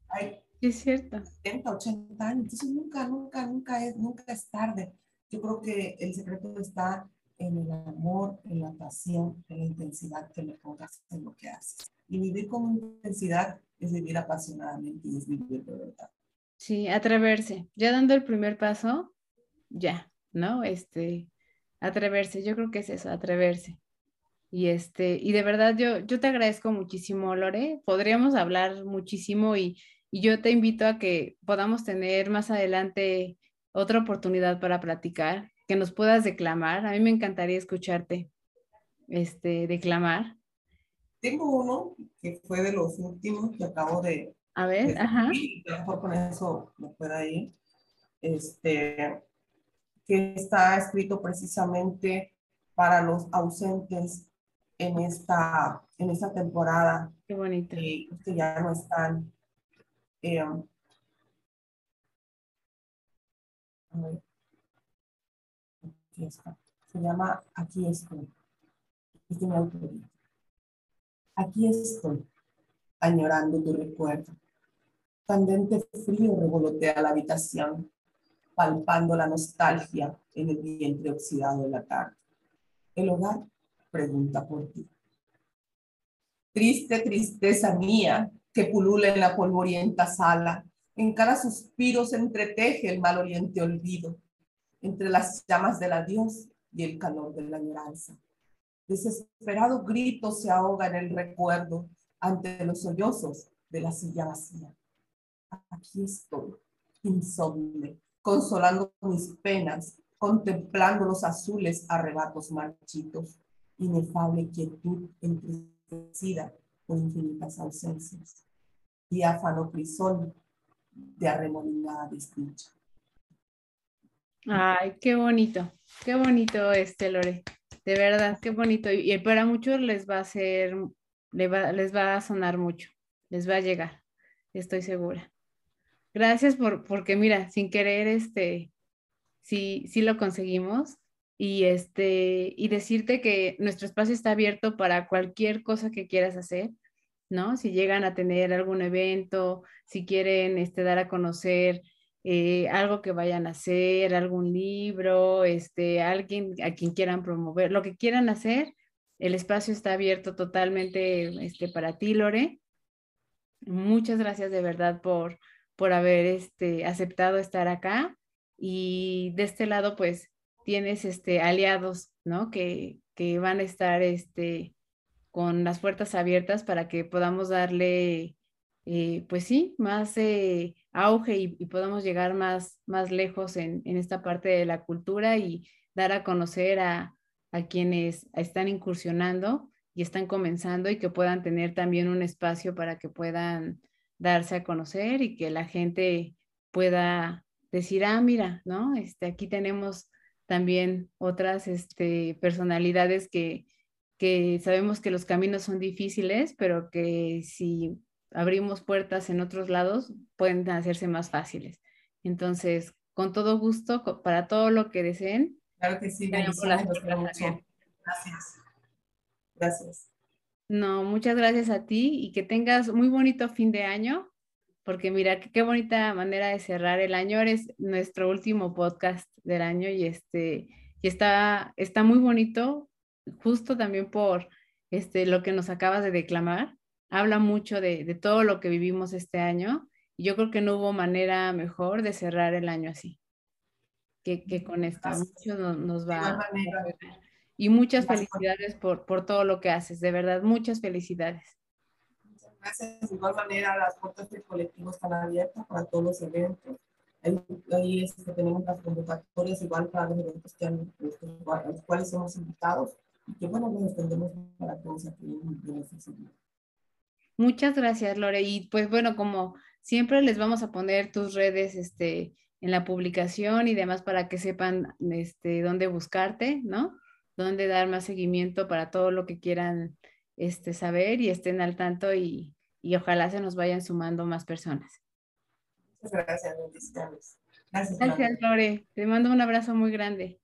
Hay es cierto. 70, 80 años. Entonces nunca, nunca, nunca es, nunca es tarde. Yo creo que el secreto está en el amor, en la pasión, en la intensidad que le pongas en lo que haces. Y vivir con intensidad es vivir apasionadamente y es vivir de verdad. Sí, atreverse. Ya dando el primer paso, ya, ¿no? Este, atreverse. Yo creo que es eso, atreverse. Y este, y de verdad yo, yo te agradezco muchísimo, Lore. Podríamos hablar muchísimo y, y yo te invito a que podamos tener más adelante otra oportunidad para platicar, que nos puedas declamar. A mí me encantaría escucharte este, declamar. Tengo uno que fue de los últimos que acabo de... A ver, ajá. mejor con eso me pueda ir. Este, que está escrito precisamente para los ausentes en esta, en esta temporada. Qué bonito. que ya no están eh, Se llama Aquí estoy. Es de mi autoría. Aquí estoy, añorando tu recuerdo. Candente frío revolotea la habitación, palpando la nostalgia en el vientre oxidado de la tarde. El hogar pregunta por ti. Triste tristeza mía, que pulula en la polvorienta sala. En cada suspiro se entreteje el mal oriente olvido, entre las llamas del adiós y el calor de la añoranza. Desesperado grito se ahoga en el recuerdo ante los sollozos de la silla vacía. Aquí estoy, insomne, consolando mis penas, contemplando los azules arrebatos marchitos, inefable quietud entristecida por infinitas ausencias. Diáfano crisol de arremolinada dicha. Ay, qué bonito, qué bonito este Lore. De verdad, qué bonito. Y para muchos les va a ser, les va, les va a sonar mucho, les va a llegar, estoy segura. Gracias por, porque mira, sin querer, este, sí, sí lo conseguimos y este, y decirte que nuestro espacio está abierto para cualquier cosa que quieras hacer. ¿no? Si llegan a tener algún evento, si quieren este, dar a conocer eh, algo que vayan a hacer, algún libro, este, alguien a quien quieran promover, lo que quieran hacer, el espacio está abierto totalmente este, para ti, Lore. Muchas gracias de verdad por, por haber este, aceptado estar acá. Y de este lado, pues, tienes este, aliados, ¿no? Que, que van a estar este, con las puertas abiertas para que podamos darle, eh, pues sí, más eh, auge y, podamos llegar más, más lejos en, en, esta parte de la cultura y dar a conocer a, a quienes están incursionando y están comenzando y que puedan tener también un espacio para que puedan darse a conocer y que la gente pueda decir, ah, mira, ¿no? Este, aquí tenemos también otras este, personalidades que, que sabemos que los caminos son difíciles, pero que si abrimos puertas en otros lados pueden hacerse más fáciles. Entonces, con todo gusto, para todo lo que deseen. Claro que sí, gracias. Gracias. No, muchas gracias a ti y que tengas muy bonito fin de año, porque mira, qué bonita manera de cerrar el año. Eres nuestro último podcast del año y este, y está, está muy bonito justo también por este, lo que nos acabas de declamar, habla mucho de, todo lo que vivimos este año y yo creo que no hubo manera mejor de cerrar el año así que, con esto. Mucho nos, va a y muchas felicidades por, por todo lo que haces, de verdad, muchas felicidades. Muchas gracias. De igual manera, las puertas del colectivo están abiertas para todos los eventos. Ahí, ahí este, tenemos las convocatorias igual para los eventos que han, este, a los cuales somos invitados y que bueno, nos extendemos para todos aquí en Muchas gracias, Lore. Y pues bueno, como siempre les vamos a poner tus redes este, en la publicación y demás para que sepan este, dónde buscarte, ¿no? Dónde dar más seguimiento para todo lo que quieran este, saber y estén al tanto y, y ojalá se nos vayan sumando más personas. Muchas gracias, gracias Lore. Te mando un abrazo muy grande.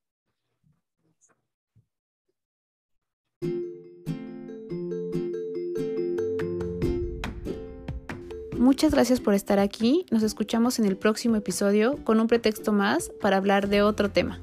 Muchas gracias por estar aquí. Nos escuchamos en el próximo episodio con un pretexto más para hablar de otro tema.